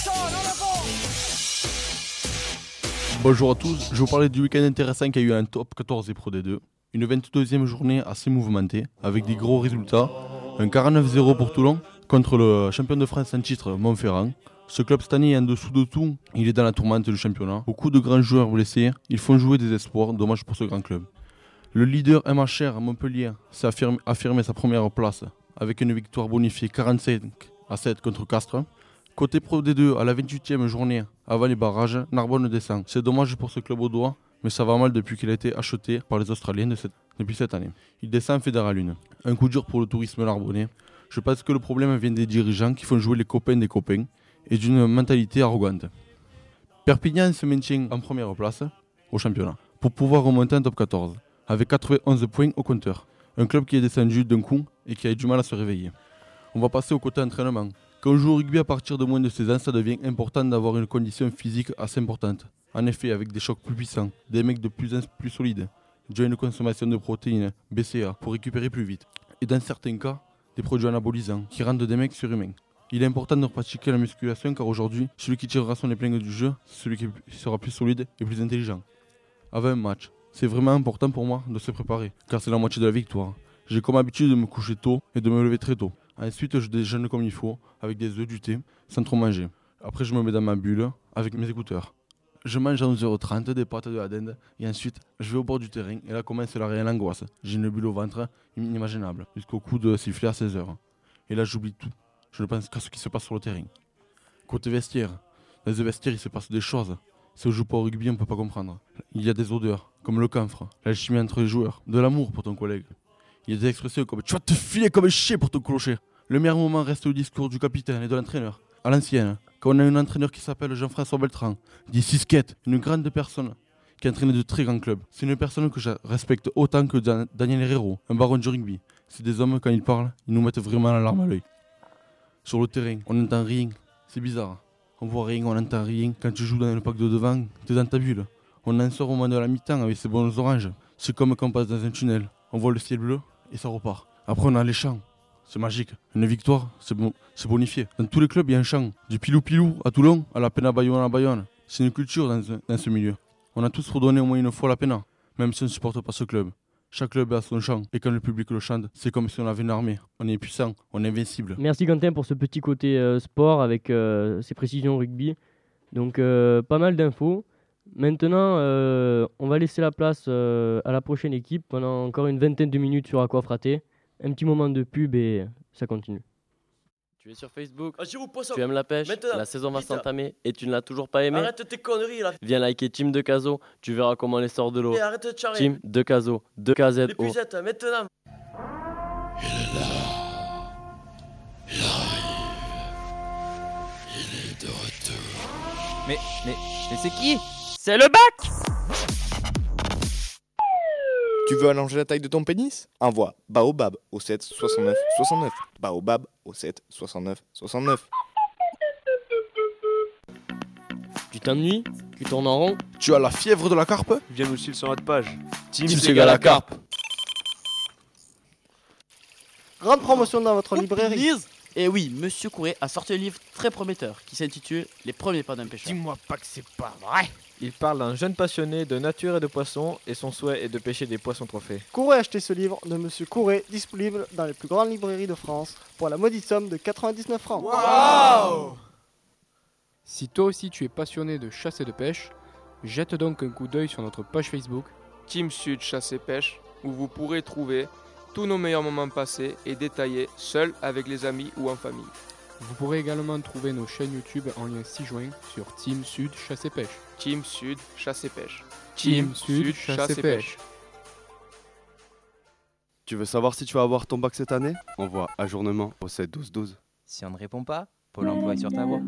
Bonjour à tous, je vous parler du week-end intéressant qui a eu un top 14 des Pro D2. Une 22e journée assez mouvementée, avec des gros résultats. Un 49-0 pour Toulon contre le champion de France en titre Montferrand. Ce club cette année est en dessous de tout, il est dans la tourmente du championnat. Beaucoup de grands joueurs blessés, ils font jouer des espoirs, dommage pour ce grand club. Le leader MHR Montpellier s'est affirmé sa première place avec une victoire bonifiée 45 à 7 contre Castres. Côté Pro D2, à la 28e journée, avant les barrages, Narbonne descend. C'est dommage pour ce club au doigt, mais ça va mal depuis qu'il a été acheté par les Australiens depuis cette année. Il descend en Fédéral 1. Un coup dur pour le tourisme narbonnais. Je pense que le problème vient des dirigeants qui font jouer les copains des copains et d'une mentalité arrogante. Perpignan se maintient en première place au championnat pour pouvoir remonter en top 14 avec 91 points au compteur. Un club qui est descendu d'un coup et qui a eu du mal à se réveiller. On va passer au côté entraînement. Quand on joue au rugby à partir de moins de 16 ans, ça devient important d'avoir une condition physique assez importante. En effet, avec des chocs plus puissants, des mecs de plus en plus solides, déjà une consommation de protéines, BCA, pour récupérer plus vite. Et dans certains cas, des produits anabolisants qui rendent des mecs surhumains. Il est important de pratiquer la musculation car aujourd'hui, celui qui tirera son épingle du jeu, c'est celui qui sera plus solide et plus intelligent. Avant un match, c'est vraiment important pour moi de se préparer car c'est la moitié de la victoire. J'ai comme habitude de me coucher tôt et de me lever très tôt. Ensuite, je déjeune comme il faut, avec des œufs, du thé, sans trop manger. Après, je me mets dans ma bulle avec mes écouteurs. Je mange à 11h30 des pâtes de la dinde et ensuite je vais au bord du terrain et là commence la réelle angoisse. J'ai une bulle au ventre inimaginable jusqu'au coup de sifflet à 16h. Et là j'oublie tout. je ne pense qu'à ce qui se passe sur le terrain. Côté vestiaire, dans les vestiaires, il se passe des choses. Si on joue pas au rugby, on peut pas comprendre. Il y a des odeurs, comme le camphre, l'alchimie entre les joueurs, de l'amour pour ton collègue. Il y a des expressions comme tu vas te filer comme un chien pour ton clocher. Le meilleur moment reste le discours du capitaine et de l'entraîneur. À l'ancienne, quand on a un entraîneur qui s'appelle Jean-François Beltran, dit Sisquette, une grande personne qui a entraîné de très grands clubs. C'est une personne que je respecte autant que Dan- Daniel Herrero, un baron du rugby. C'est des hommes, quand ils parlent, ils nous mettent vraiment la larme à l'œil. Sur le terrain, on n'entend rien. C'est bizarre. On voit rien, on n'entend rien. Quand tu joues dans le pack de devant, t'es dans ta bulle. On en sort au moment de la mi-temps avec ses bonnes oranges. C'est comme quand on passe dans un tunnel. On voit le ciel bleu et ça repart. Après, on a les champs. C'est magique. Une victoire, c'est bon, c'est bonifié. Dans tous les clubs, il y a un champ. Du pilou-pilou à Toulon à la peine à Bayonne à Bayonne. C'est une culture dans, ce- milieu. On a tous redonné au moins une fois la peine, même si on ne supporte pas ce club. Chaque club a son chant, et quand le public le chante, c'est comme si on avait une armée. On est puissant, on est invincible. Merci Quentin pour ce petit côté euh, sport avec euh, ces précisions rugby. Donc euh, pas mal d'infos. Maintenant, euh, on va laisser la place euh, à la prochaine équipe pendant encore une vingtaine de minutes sur Aquafraté. Un petit moment de pub et ça continue. Tu es sur Facebook, Ah, tu aimes la pêche, Maintenant, la saison va s'entamer et tu ne l'as toujours pas aimé Arrête tes conneries là. Viens liker Team de Caso, tu verras comment les sort de l'eau. Arrête de charrer. Team de Caso, de KZO. L'épuisette, maintenant. Mais, mais, mais c'est qui? C'est le bac Tu veux allonger la taille de ton pénis? Envoie Baobab au 7 69 69. Baobab au 7 69 69. Tu t'ennuies? Tu tournes en rond? Tu as la fièvre de la carpe? Viens nous suivre sur notre page. Team Team Sega la carpe. Grande promotion dans votre librairie. Lise Et oui, Monsieur Courret a sorti un livre très prometteur qui s'intitule Les premiers pas d'un pêcheur. Dis-moi pas que c'est pas vrai. Il parle d'un jeune passionné de nature et de poissons et son souhait est de pêcher des poissons trophées. Courez acheter ce livre de Monsieur Courret, disponible dans les plus grandes librairies de France pour la maudite somme de 99 francs. Si toi aussi tu es passionné de chasse et de pêche, jette donc un coup d'œil sur notre page Facebook. Team Sud Chasse et Pêche, où vous pourrez trouver tous nos meilleurs moments passés et détaillés seuls avec les amis ou en famille. Vous pourrez également trouver nos chaînes YouTube en lien ci-joint sur Team Sud Chasse et Pêche. Team Sud Chasse et Pêche. Team Sud Chasse et Pêche. Tu veux savoir si tu vas avoir ton bac cette année? Envoie ajournement au 7 12 12. Si on ne répond pas, Pôle emploi est sur ta voie.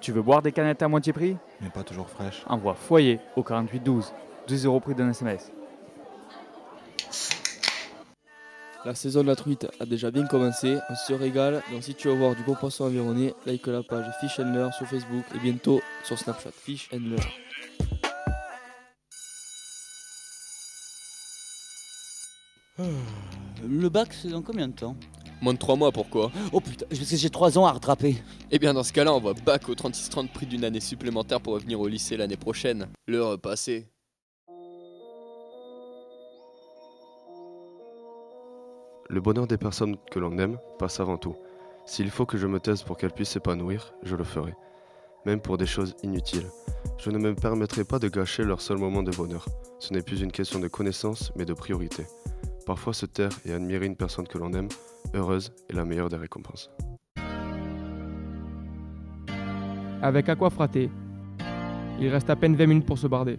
Tu veux boire des canettes à moitié prix? Mais pas toujours fraîche. Envoie foyer au 48 12. 2 euros prix d'un SMS. La saison de la truite a déjà bien commencé, on se régale, donc si tu veux voir du bon poisson environné, like la page Fish and Learn sur Facebook et bientôt sur Snapchat Fish and Learn. Le bac, c'est dans combien de temps? Moins de 3 mois, pourquoi? Oh putain, parce que j'ai 3 ans à rattraper. Eh bien, dans ce cas-là, on voit bac au 36-30 prix d'une année supplémentaire pour revenir au lycée l'année prochaine. L'heure passée. Le bonheur des personnes que l'on aime passe avant tout. S'il faut que je me taise pour qu'elles puissent s'épanouir, je le ferai. Même pour des choses inutiles. Je ne me permettrai pas de gâcher leur seul moment de bonheur. Ce n'est plus une question de connaissance, mais de priorité. Parfois se taire et admirer une personne que l'on aime, heureuse, est la meilleure des récompenses. Avec Aquafraté, il reste à peine 20 minutes pour se barder.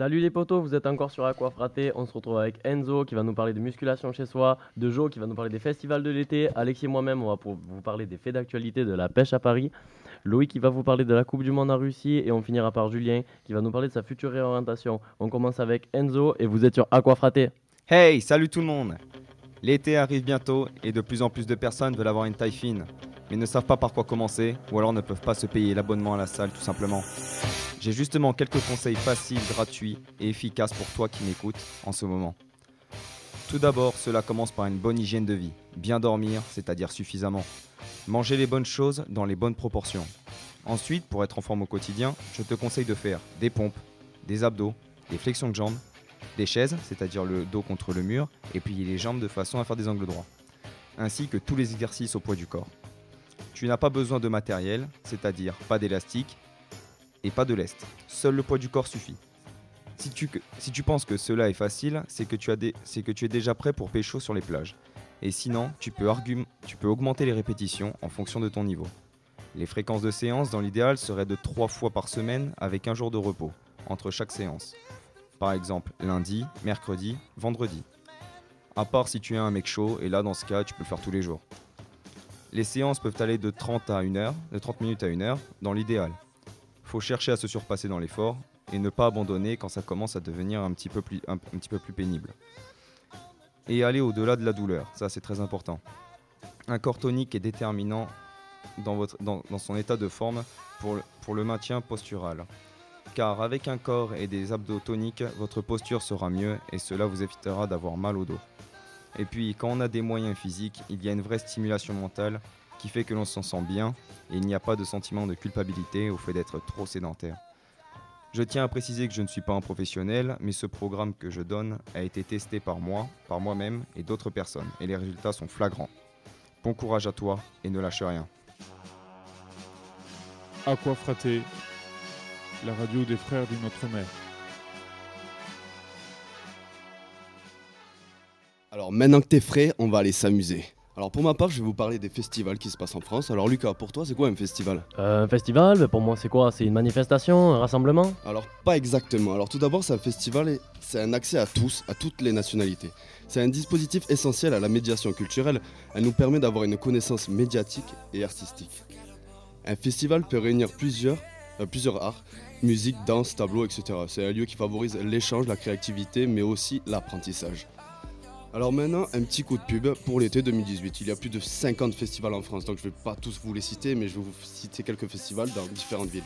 Salut les potos, vous êtes encore sur Aquafraté. On se retrouve avec Enzo qui va nous parler de musculation chez soi, de Joe qui va nous parler des festivals de l'été, Alexis et moi-même, on va vous parler des faits d'actualité de la pêche à Paris. Loïc qui va vous parler de la Coupe du Monde en Russie et on finira par Julien qui va nous parler de sa future réorientation. On commence avec Enzo et vous êtes sur Aquafraté. Hey, salut tout le monde L'été arrive bientôt et de plus en plus de personnes veulent avoir une taille fine, mais ne savent pas par quoi commencer ou alors ne peuvent pas se payer l'abonnement à la salle tout simplement. J'ai justement quelques conseils faciles, gratuits et efficaces pour toi qui m'écoutes en ce moment. Tout d'abord, cela commence par une bonne hygiène de vie. Bien dormir, c'est-à-dire suffisamment. Manger les bonnes choses dans les bonnes proportions. Ensuite, pour être en forme au quotidien, je te conseille de faire des pompes, des abdos, des flexions de jambes, des chaises, c'est-à-dire le dos contre le mur, et plier les jambes de façon à faire des angles droits, ainsi que tous les exercices au poids du corps. Tu n'as pas besoin de matériel, c'est-à-dire pas d'élastique, et pas de lest. Seul le poids du corps suffit. Si tu, penses que cela est facile, c'est que, tu es déjà prêt pour pécho sur les plages. Et sinon, tu peux, tu peux augmenter les répétitions en fonction de ton niveau. Les fréquences de séance dans l'idéal seraient de 3 fois par semaine avec un jour de repos entre chaque séance. Par exemple, lundi, mercredi, vendredi. À part si tu es un mec chaud, et là dans ce cas, tu peux le faire tous les jours. Les séances peuvent aller de 30 à 1 heure, de 30 minutes à 1 heure, dans l'idéal. Faut chercher à se surpasser dans l'effort et ne pas abandonner quand ça commence à devenir un petit peu plus, pénible. Et aller au-delà de la douleur, ça c'est très important. Un corps tonique est déterminant dans, son état de forme pour le maintien postural. Car avec un corps et des abdos toniques, votre posture sera mieux et cela vous évitera d'avoir mal au dos. Et puis, quand on a des moyens physiques, il y a une vraie stimulation mentale qui fait que l'on s'en sent bien et il n'y a pas de sentiment de culpabilité au fait d'être trop sédentaire. Je tiens à préciser que je ne suis pas un professionnel, mais ce programme que je donne a été testé par moi, par moi-même et d'autres personnes, et les résultats sont flagrants. Bon courage à toi et ne lâche rien. Aqua Fraté, la radio des frères d'une autre Alors maintenant que t'es frais, on va aller s'amuser. Alors pour ma part, je vais vous parler des festivals qui se passent en France. Alors Lucas, pour toi, c'est quoi un festival? Euh, un festival, ben, pour moi, c'est quoi? C'est une manifestation, un rassemblement? Alors pas exactement. Alors tout d'abord, c'est un festival et c'est un accès à tous, à toutes les nationalités. C'est un dispositif essentiel à la médiation culturelle. Elle nous permet d'avoir une connaissance médiatique et artistique. Un festival peut réunir plusieurs, euh, plusieurs arts, musique, danse, tableau, etc. C'est un lieu qui favorise l'échange, la créativité, mais aussi l'apprentissage. Alors maintenant, un petit coup de pub pour l'été 2018. Il y a plus de 50 festivals en France, donc je ne vais pas tous vous les citer, mais je vais vous citer quelques festivals dans différentes villes.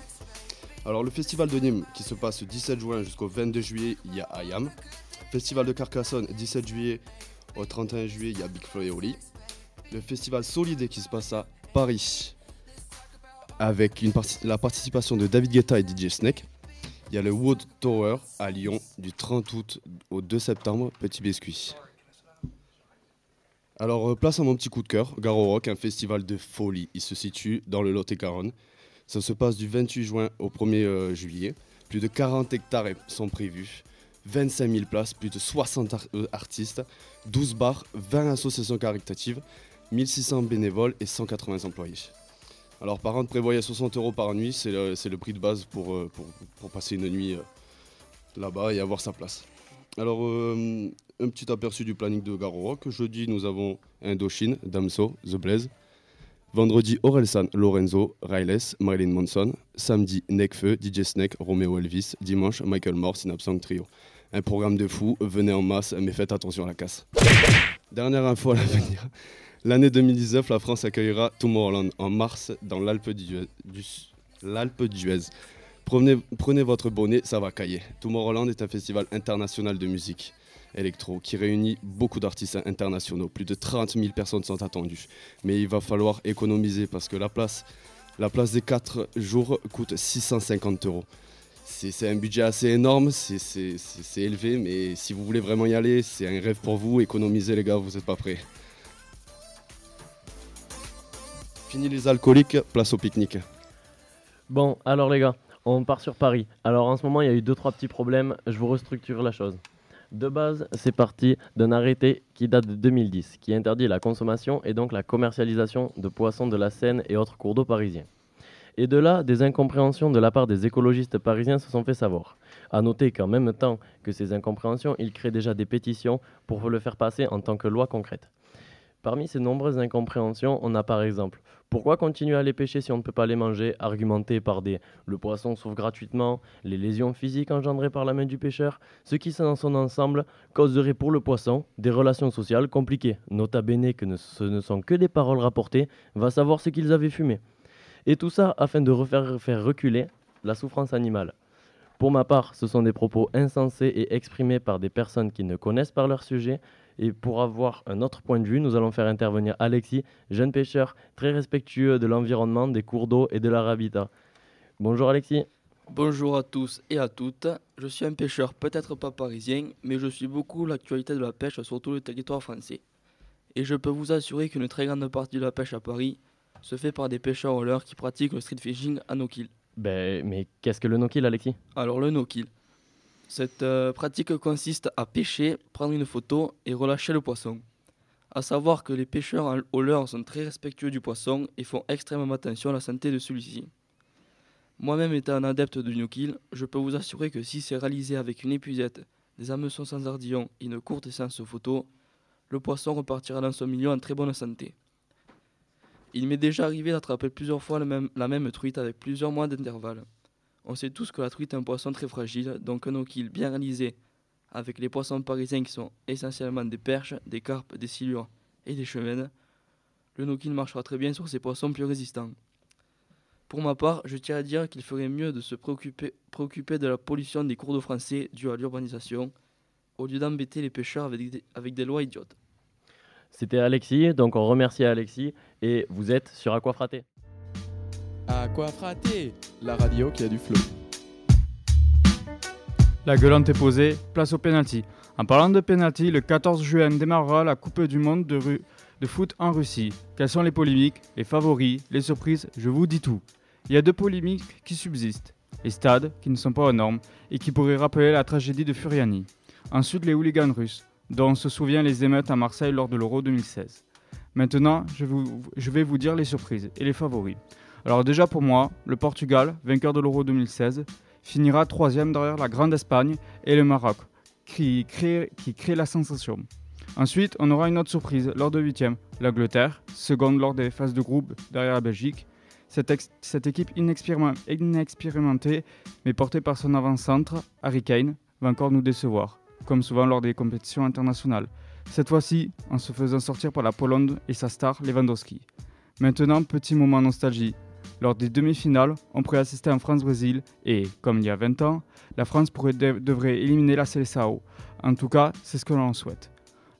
Alors le festival de Nîmes qui se passe du 17 juin jusqu'au 22 juillet, il y a Ayam. Festival de Carcassonne, 17 juillet au 31 juillet, il y a Big Flo et Oli. Le festival Solide qui se passe à Paris avec la participation de David Guetta et DJ Snake. Il y a le Wood Tower à Lyon du 30 août au 2 septembre, Petit Biscuit. Alors, euh, place à mon petit coup de cœur, Garo Rock, un festival de folie. Il se situe dans le Lot-et-Garonne. Ça se passe du 28 juin au 1er euh, juillet. Plus de 40 hectares sont prévus. 25 000 places, plus de 60 ar- euh, artistes, 12 bars, 20 associations caritatives, 1600 bénévoles et 180 employés. Alors, par an, prévoyez 60 euros par nuit, c'est le, prix de base pour, passer une nuit là-bas et avoir sa place. Alors, euh, un petit aperçu du planning de Garo Rock. Jeudi, nous avons Indochine, Damso, The Blaze. Vendredi, Orelsan, Lorenzo, Riles, Marilyn Manson. Samedi, Nekfeu, DJ Snake, Romeo Elvis. Dimanche, Michael Moore, Synapsong Trio. Un programme de fou, venez en masse, mais faites attention à la casse. Dernière info à l'avenir. L'année 2019, la France accueillera Tomorrowland en mars dans l'Alpe d'Huez. Prenez, votre bonnet, ça va cailler. Tomorrowland est un festival international de musique électro qui réunit beaucoup d'artistes internationaux. Plus de 30 000 personnes sont attendues. Mais il va falloir économiser parce que la place, la place des 4 jours coûte 650 euros. C'est un budget assez énorme, c'est élevé, mais si vous voulez vraiment y aller, c'est un rêve pour vous. Économisez les gars, vous n'êtes pas prêts. Fini les alcooliques, place au pique-nique. Bon, alors les gars, on part sur Paris. Alors en ce moment, il y a eu deux trois petits problèmes. Je vous restructure la chose. De base, c'est parti d'un arrêté qui date de 2010, qui interdit la consommation et donc la commercialisation de poissons de la Seine et autres cours d'eau parisiens. Et de là, des incompréhensions de la part des écologistes parisiens se sont fait savoir. À noter qu'en même temps que ces incompréhensions, ils créent déjà des pétitions pour le faire passer en tant que loi concrète. Parmi ces nombreuses incompréhensions, on a par exemple pourquoi continuer à les pêcher si on ne peut pas les manger, argumenté par des le poisson sauve gratuitement, les lésions physiques engendrées par la main du pêcheur, ce qui dans son ensemble causerait pour le poisson des relations sociales compliquées, nota bene que ne- ce ne sont que des paroles rapportées, va savoir ce qu'ils avaient fumé. Et tout ça afin de refaire faire reculer la souffrance animale. Pour ma part, ce sont des propos insensés et exprimés par des personnes qui ne connaissent pas leur sujet. Et pour avoir un autre point de vue, nous allons faire intervenir Alexis, jeune pêcheur très respectueux de l'environnement, des cours d'eau et de leur habitat. Bonjour Alexis. Bonjour à tous et à toutes. Je suis un pêcheur peut-être pas parisien, mais je suis beaucoup l'actualité de la pêche sur tout le territoire français. Et je peux vous assurer qu'une très grande partie de la pêche à Paris se fait par des pêcheurs au leurre qui pratiquent le street fishing à no kill. Ben, mais qu'est-ce que le no-kill, Alexis? Alors le no-kill. Cette euh, pratique consiste à pêcher, prendre une photo et relâcher le poisson. À savoir que les pêcheurs au leurre sont très respectueux du poisson et font extrêmement attention à la santé de celui-ci. Moi-même étant un adepte du no-kill, je peux vous assurer que si c'est réalisé avec une épuisette, des hameçons sans ardillon et une courte séance photo, le poisson repartira dans son milieu en très bonne santé. Il m'est déjà arrivé d'attraper plusieurs fois la même truite avec plusieurs mois d'intervalle. On sait tous que la truite est un poisson très fragile, donc un no-kill bien réalisé avec les poissons parisiens qui sont essentiellement des perches, des carpes, des silures et des chemènes, le no-kill marchera très bien sur ces poissons plus résistants. Pour ma part, je tiens à dire qu'il ferait mieux de se préoccuper, préoccuper de la pollution des cours d'eau français due à l'urbanisation, au lieu d'embêter les pêcheurs avec des, avec des lois idiotes. C'était Alexis, donc on remercie Alexis et vous êtes sur Aquafraté. Aquafraté, la radio qui a du flow. La gueulante est posée, place au penalty. En parlant de penalty, le 14 juin démarrera la Coupe du Monde de, foot en Russie. Quelles sont les polémiques, les favoris, les surprises? Je vous dis tout. Il y a deux polémiques qui subsistent. Les stades, qui ne sont pas aux normes, et qui pourraient rappeler la tragédie de Furiani. Ensuite, les hooligans russes, dont on se souvient les émeutes à Marseille lors de l'Euro 2016. Maintenant, je vais vous dire les surprises et les favoris. Alors déjà pour moi, le Portugal, vainqueur de l'Euro 2016, finira troisième derrière la Grande Espagne et le Maroc, qui crée, la sensation. Ensuite, on aura une autre surprise lors de huitième, l'Angleterre, seconde lors des phases de groupe derrière la Belgique. Cette, cette équipe inexpériment- inexpérimentée, mais portée par son avant-centre, Harry Kane, va encore nous décevoir, comme souvent lors des compétitions internationales. Cette fois-ci, en se faisant sortir par la Pologne et sa star Lewandowski. Maintenant, petit moment nostalgie. Lors des demi-finales, on pourrait assister un France-Brésil et, comme il y a 20 ans, la France pourrait de- devrait éliminer la Seleção. En tout cas, c'est ce que l'on souhaite.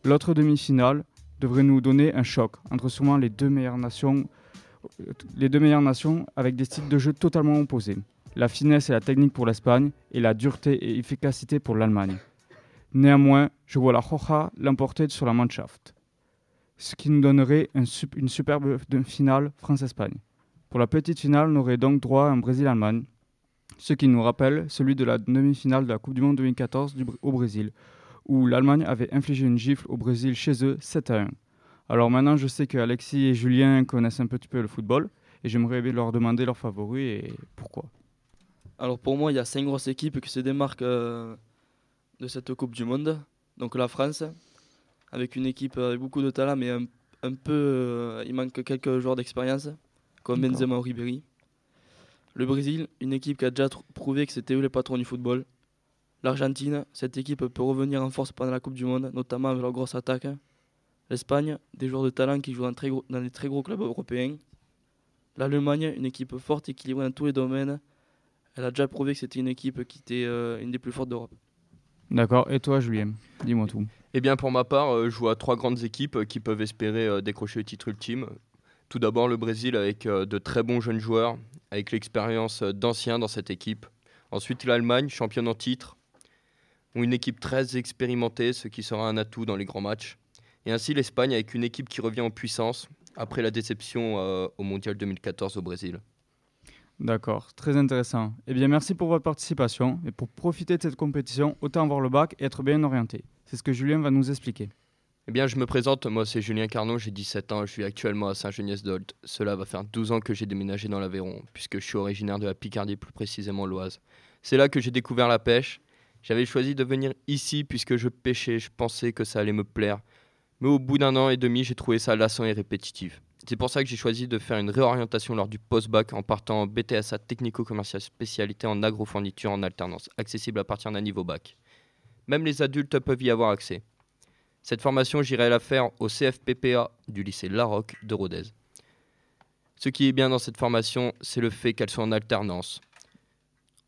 L'autre demi-finale devrait nous donner un choc entre sûrement les deux meilleures nations, euh, les deux meilleures nations avec des styles de jeu totalement opposés. La finesse et la technique pour l'Espagne et la dureté et efficacité pour l'Allemagne. Néanmoins, je vois la Roja l'emporter sur la Mannschaft, ce qui nous donnerait une superbe de- finale France-Espagne. Pour la petite finale, on aurait donc droit à un Brésil-Allemagne, ce qui nous rappelle celui de la demi-finale de la Coupe du Monde 2014 du Br- au Brésil, où l'Allemagne avait infligé une gifle au Brésil chez eux 7 à 1. Alors maintenant, je sais que Alexis et Julien connaissent un petit peu le football, et j'aimerais leur demander leurs favoris et pourquoi. Alors pour moi, il y a cinq grosses équipes qui se démarquent euh, de cette Coupe du Monde. Donc la France, avec une équipe avec beaucoup de talent, mais un peu, euh, il manque quelques joueurs d'expérience, comme. Benzema ou Ribéry. Le Brésil, une équipe qui a déjà prouvé que c'était eux les patrons du football. L'Argentine, cette équipe peut revenir en force pendant la Coupe du Monde, notamment avec leur grosse attaque. L'Espagne, des joueurs de talent qui jouent dans, très gros- dans des très gros clubs européens. L'Allemagne, une équipe forte, équilibrée dans tous les domaines. Elle a déjà prouvé que c'était une équipe qui était euh, une des plus fortes d'Europe. D'accord, et toi Julien? Dis-moi tout. Eh bien, pour ma part, euh, je vois trois grandes équipes euh, qui peuvent espérer euh, décrocher le titre ultime. Tout d'abord, le Brésil avec euh, de très bons jeunes joueurs, avec l'expérience euh, d'anciens dans cette équipe. Ensuite, l'Allemagne, championne en titre, une équipe très expérimentée, ce qui sera un atout dans les grands matchs. Et ainsi, l'Espagne avec une équipe qui revient en puissance après la déception euh, au Mondial 2014 au Brésil. D'accord, très intéressant. Eh bien, merci pour votre participation. Et pour profiter de cette compétition, autant avoir le bac et être bien orienté. C'est ce que Julien va nous expliquer. Eh bien, je me présente, moi c'est Julien Carnot, j'ai 17 ans, je suis actuellement à Saint-Geniès-d'Olt. Cela va faire 12 ans que j'ai déménagé dans l'Aveyron, puisque je suis originaire de la Picardie, plus précisément l'Oise. C'est là que j'ai découvert la pêche. J'avais choisi de venir ici puisque je pêchais, je pensais que ça allait me plaire. Mais au bout d'un an et demi, j'ai trouvé ça lassant et répétitif. C'est pour ça que j'ai choisi de faire une réorientation lors du post-bac en partant en BTSA technico-commercial spécialité en agrofourniture en alternance, accessible à partir d'un niveau bac. Même les adultes peuvent y avoir accès. Cette formation, j'irai la faire au CFPPA du lycée Larocque de Rodez. Ce qui est bien dans cette formation, c'est le fait qu'elle soit en alternance.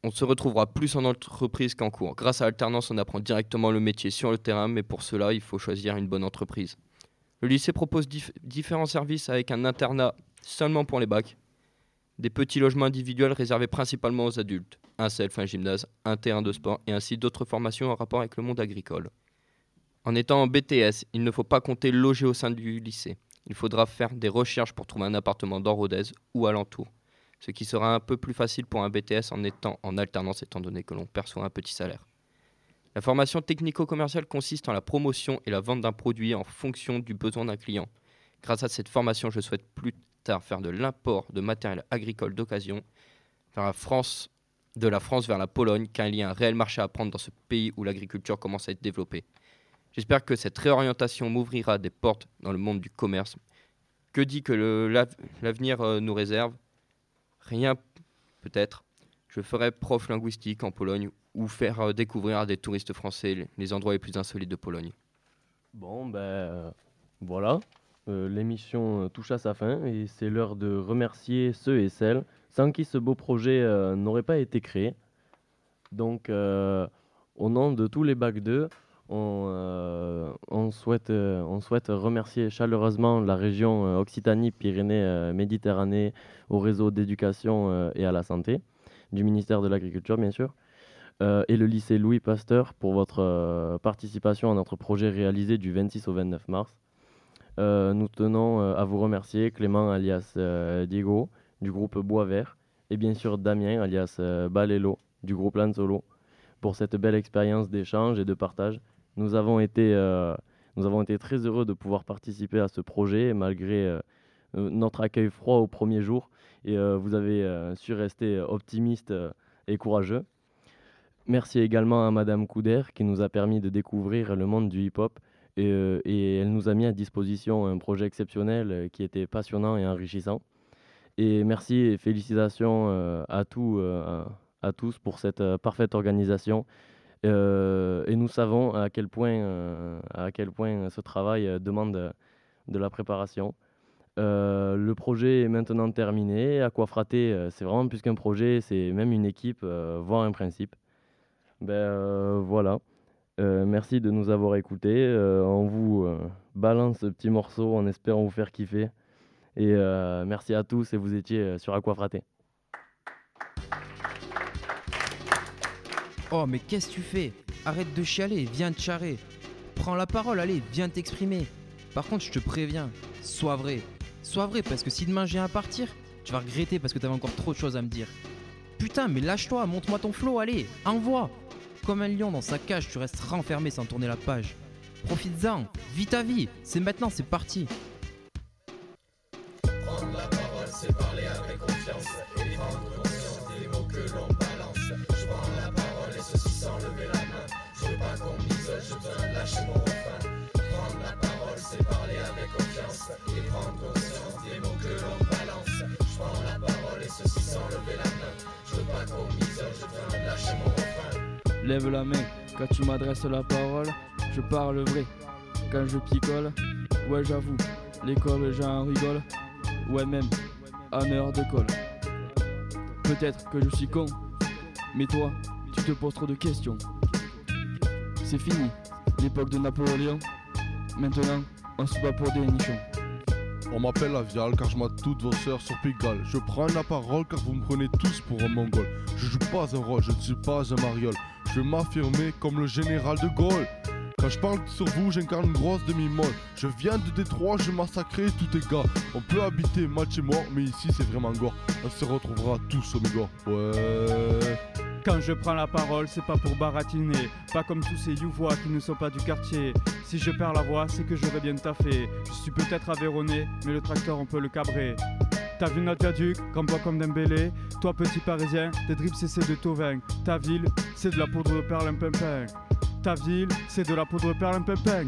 On se retrouvera plus en entreprise qu'en cours. Grâce à l'alternance, on apprend directement le métier sur le terrain, mais pour cela, il faut choisir une bonne entreprise. Le lycée propose dif- différents services avec un internat seulement pour les bacs, des petits logements individuels réservés principalement aux adultes, un self, un gymnase, un terrain de sport et ainsi d'autres formations en rapport avec le monde agricole. En étant en BTS, il ne faut pas compter loger au sein du lycée. Il faudra faire des recherches pour trouver un appartement dans Rodez ou alentour. ce qui sera un peu plus facile pour un BTS en étant en alternance étant donné que l'on perçoit un petit salaire. La formation technico-commerciale consiste en la promotion et la vente d'un produit en fonction du besoin d'un client. Grâce à cette formation, je souhaite plus tard faire de l'import de matériel agricole d'occasion vers la France, de la France vers la Pologne, car il y a un réel marché à prendre dans ce pays où l'agriculture commence à être développée. J'espère que cette réorientation m'ouvrira des portes dans le monde du commerce. Que dit que l'avenir euh, nous réserve? Rien, peut-être. Je ferai prof linguistique en Pologne ou faire euh, découvrir à des touristes français les- endroits les plus insolites de Pologne. Bon, ben euh, voilà, l'émission touche à sa fin et c'est l'heure de remercier ceux et celles sans qui ce beau projet n'aurait pas été créé. Donc, au nom de tous les bacs 2, on, euh, euh, on souhaite remercier chaleureusement la région euh, Occitanie-Pyrénées-Méditerranée au réseau d'éducation et à la santé du ministère de l'Agriculture, bien sûr, et le lycée Louis Pasteur pour votre participation à notre projet réalisé du 26 au 29 mars. Nous tenons à vous remercier, Clément alias Diego du groupe Bois Vert et bien sûr Damien alias Balelo du groupe Lanzolo pour cette belle expérience d'échange et de partage. Nous avons été, euh, nous avons été très heureux de pouvoir participer à ce projet malgré euh, euh, notre accueil froid au premier jour et vous avez su rester optimiste et courageux. Merci également à Madame Couder qui nous a permis de découvrir le monde du hip-hop et, elle nous a mis à disposition un projet exceptionnel qui était passionnant et enrichissant. Et merci et félicitations à, tous, pour cette parfaite organisation. Euh, et nous savons à quel point, euh, à quel point ce travail euh, demande de la préparation. Le projet est maintenant terminé. Aquafraté, c'est vraiment plus qu'un projet, c'est même une équipe, voire un principe. Ben voilà. Merci de nous avoir écoutés. On vous balance ce petit morceau en espérant vous faire kiffer. Et merci à tous et vous étiez sur Aquafraté. Oh, mais qu'est-ce que tu fais? Arrête de chialer, viens te charrer. Prends la parole, allez, viens t'exprimer. Par contre, je te préviens, sois vrai. Sois vrai, parce que si demain j'ai à partir, tu vas regretter parce que t'avais encore trop de choses à me dire. Putain, mais lâche-toi, montre-moi ton flow, allez, envoie. Comme un lion dans sa cage, tu restes renfermé sans tourner la page. Profites-en, vis ta vie, c'est maintenant, c'est parti. Lève la main quand tu m'adresses la parole, je parle vrai. Quand je picole, ouais j'avoue, l'école j'en rigole, ouais même, en heure de colle. Peut-être que je suis con, mais toi, tu te poses trop de questions. C'est fini, l'époque de Napoléon. Maintenant, on se bat pour des nichons. On m'appelle la Viale car je mate toutes vos sœurs sur Pigalle. Je prends la parole car vous me prenez tous pour un mongol. Je joue pas un rôle, je ne suis pas un mariole. Je vais m'affirmer comme le général de Gaulle. Quand je parle sur vous, j'incarne une grosse demi-molle. Je viens de Détroit, je massacre tous tes gars. On peut habiter match et mort, mais ici c'est vraiment gore. On se retrouvera tous au Migo. Ouais. Quand je prends la parole, c'est pas pour baratiner, pas comme tous ces youvois qui ne sont pas du quartier. Si je perds la voix, c'est que j'aurais bien taffé. Je suis peut-être aveyronné, mais le tracteur on peut le cabrer. T'as vu notre viaduc, comme bois comme Dembélé Toi petit parisien, tes drips c'est de Tovin. Ta ville, c'est de la poudre de perlimpinpin. Ta ville, c'est de la poudre de perlimpinpin.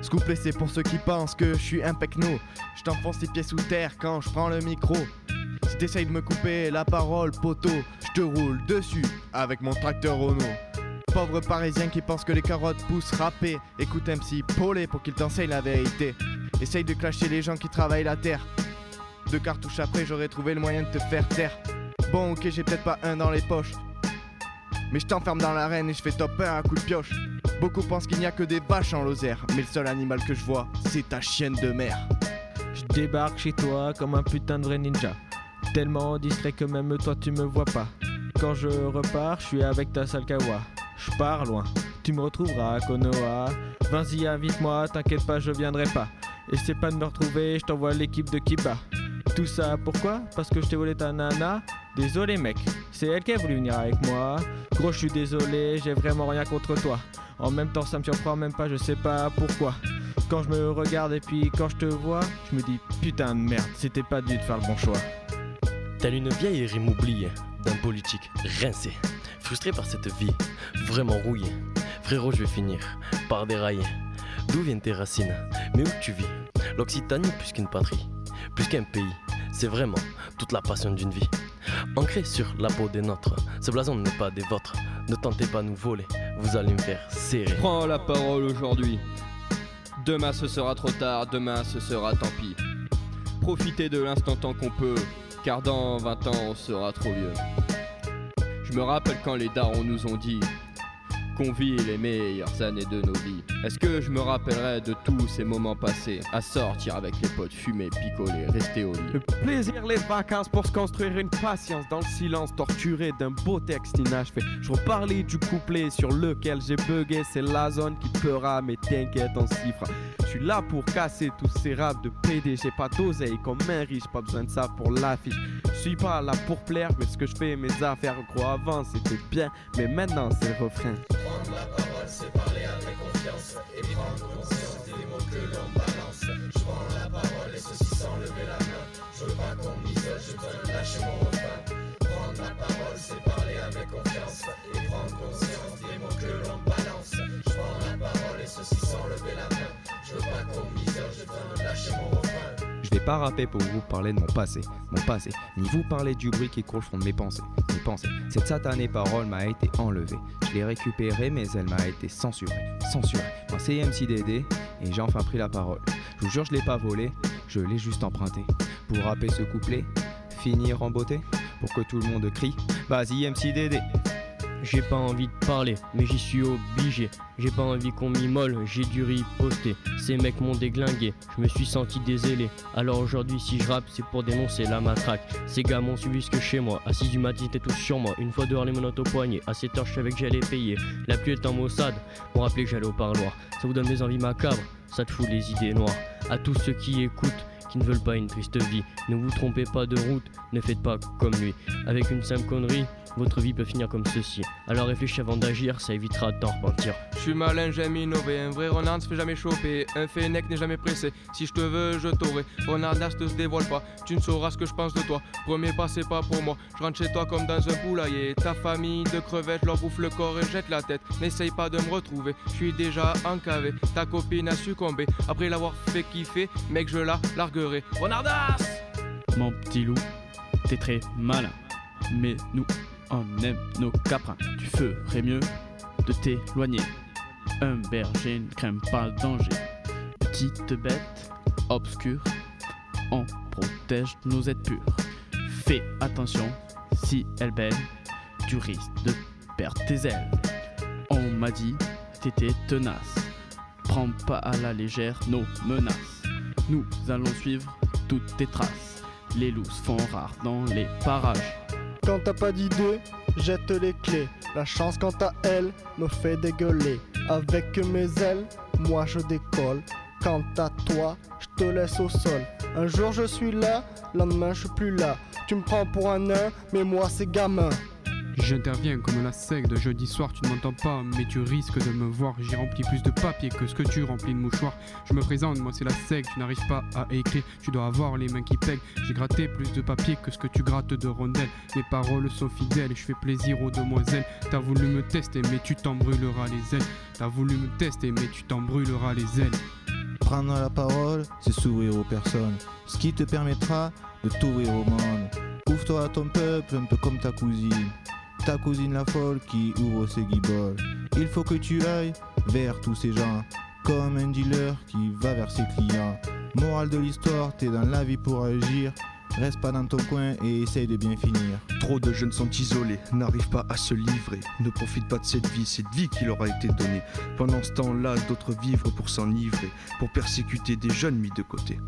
Ce couplet c'est pour ceux qui pensent que je suis un pecno. Je t'enfonce les pieds sous terre quand je prends le micro. Si t'essayes de me couper la parole, poteau, je te roule dessus avec mon tracteur Renault. Pauvre parisien qui pense que les carottes poussent râpées. Écoute MC Paulet pour qu'il t'enseigne la vérité. Essaye de clasher les gens qui travaillent la terre. Deux cartouches après, j'aurais trouvé le moyen de te faire taire. Bon, ok, j'ai peut-être pas un dans les poches. Mais je t'enferme dans l'arène et je fais top 1 à coup de pioche. Beaucoup pensent qu'il n'y a que des vaches en Lozère, mais le seul animal que je vois, c'est ta chienne de mer. Je débarque chez toi comme un putain de vrai ninja. Tellement discret que même toi tu me vois pas. Quand je repars, je suis avec ta sale kawa. Je pars loin, tu me retrouveras à Konoha. Vas-y, invite-moi, t'inquiète pas, je viendrai pas. Et pas de me retrouver, je t'envoie l'équipe de Kiba. Tout ça pourquoi? Parce que je t'ai volé ta nana Désolé mec, c'est elle qui a voulu venir avec moi. Gros, je suis désolé, j'ai vraiment rien contre toi. En même temps, ça me surprend même pas, je sais pas pourquoi. Quand je me regarde et puis quand je te vois, je me dis putain de merde, c'était pas dû de faire le bon choix. Telle une vieille rime oubliée d'un politique rincé, frustré par cette vie, vraiment rouillée. Frérot, je vais finir par dérailler. D'où viennent tes racines? Mais où tu vis? L'Occitanie plus qu'une patrie, plus qu'un pays. C'est vraiment toute la passion d'une vie. Ancré sur la peau des nôtres, ce blason n'est pas des vôtres. Ne tentez pas nous voler, vous allez me faire serrer. Prends la parole aujourd'hui. Demain ce sera trop tard, demain ce sera tant pis. Profitez de l'instant tant qu'on peut, car dans 20 ans on sera trop vieux. Je me rappelle quand les darons nous ont dit vit les meilleures années de nos vies. Est-ce que je me rappellerai de tous ces moments passés à sortir avec les potes, fumer, picoler, rester au lit? Le plaisir, les vacances pour se construire une patience dans le silence torturé d'un beau texte inachevé. Je reparlais du couplet sur lequel j'ai bugué, c'est la zone qui peura, mais t'inquiète, on s'y fera. Je suis là pour casser tous ces raps de PD, j'ai pas d'oseille comme un riche, pas besoin de ça pour l'affiche. Je suis pas là pour plaire, mais ce que je fais, mes affaires, gros avant c'était bien, mais maintenant c'est le refrain. Prendre la parole, c'est parler avec confiance et prendre conscience des mots que l'on balance. Je prends la parole et ceci sans lever la main. Je veux pas qu'on m'isole, je dois lâcher mon refrain. Prendre la parole, c'est parler avec confiance et prendre conscience des mots que l'on balance. Je prends la parole et ceci sans lever la main. Je veux pas qu'on m'isole, je dois lâcher mon refrain. Pas rapper pour vous parler de mon passé, mon passé, ni vous parler du bruit qui coule au fond de mes pensées, mes pensées. Cette satanée parole m'a été enlevée. Je l'ai récupérée, mais elle m'a été censurée, censurée. C'est MCDD et j'ai enfin pris la parole. Je vous jure, je l'ai pas volée, je l'ai juste empruntée. Pour rapper ce couplet, finir en beauté, pour que tout le monde crie, vas-y MCDD. J'ai pas envie de parler, mais j'y suis obligé. J'ai pas envie qu'on m'immole, j'ai dû riposter. Ces mecs m'ont déglingué, je me suis senti désélé. Alors aujourd'hui, si je rappe, c'est pour dénoncer la matraque. Ces gars m'ont suivi jusque chez moi, 6 du matin, étaient tous sur moi. Une fois dehors, les menottes au poignet. À 7 heures, je savais que j'allais payer. La pluie est en maussade, pour rappeler que j'allais au parloir. Ça vous donne des envies macabres, ça te fout les idées noires. À tous ceux qui écoutent, qui ne veulent pas une triste vie. Ne vous trompez pas de route, ne faites pas comme lui. Avec une simple connerie, votre vie peut finir comme ceci. Alors réfléchis avant d'agir, ça évitera de t'en repentir. Je suis malin, j'aime innover. Un vrai renard ne se fait jamais choper. Un fennec n'est jamais pressé. Si je te veux, je t'aurai. Renardasse ne se dévoile pas. Tu ne sauras ce que je pense de toi. Premier pas, c'est pas pour moi. Je rentre chez toi comme dans un poulailler. Ta famille de crevettes, leur bouffe le corps et jette la tête. N'essaye pas de me retrouver. Je suis déjà encavé. Ta copine a succombé. Après l'avoir fait kiffer, mec, je la Mon petit loup, t'es très malin. Mais nous, on aime nos caprins. Tu ferais mieux de t'éloigner. Un berger ne craint pas le danger. Petite bête obscure, on protège nos êtres purs. Fais attention, si elle baigne, tu risques de perdre tes ailes. On m'a dit, t'étais tenace. Prends pas à la légère nos menaces. Nous allons suivre toutes tes traces. Les loups font rares dans les parages. Quand t'as pas d'idée, jette les clés. La chance quant à elle me fait dégueuler. Avec mes ailes, moi je décolle. Quant à toi, je te laisse au sol. Un jour je suis là, lendemain je suis plus là. Tu me prends pour un nain, mais moi c'est gamin. J'interviens comme la sec de jeudi soir, tu ne m'entends pas, mais tu risques de me voir. J'y remplis plus de papier que ce que tu remplis de mouchoirs. Je me présente, moi c'est la sec, tu n'arrives pas à écrire, tu dois avoir les mains qui pèguent. J'ai gratté plus de papier que ce que tu grattes de rondelles. Mes paroles sont fidèles, je fais plaisir aux demoiselles. T'as voulu me tester, mais tu t'en brûleras les ailes. T'as voulu me tester, mais tu t'en brûleras les ailes. Prendre la parole, c'est s'ouvrir aux personnes, ce qui te permettra de t'ouvrir au monde. Ouvre-toi à ton peuple, un peu comme ta cousine. Ta cousine la folle qui ouvre ses guibolles. Il faut que tu ailles vers tous ces gens, comme un dealer qui va vers ses clients. Morale de l'histoire, t'es dans la vie pour agir. Reste pas dans ton coin et essaye de bien finir. Trop de jeunes sont isolés, n'arrivent pas à se livrer, ne profitent pas de cette vie, cette vie qui leur a été donnée. Pendant ce temps-là, d'autres vivent pour s'enivrer, pour persécuter des jeunes mis de côté.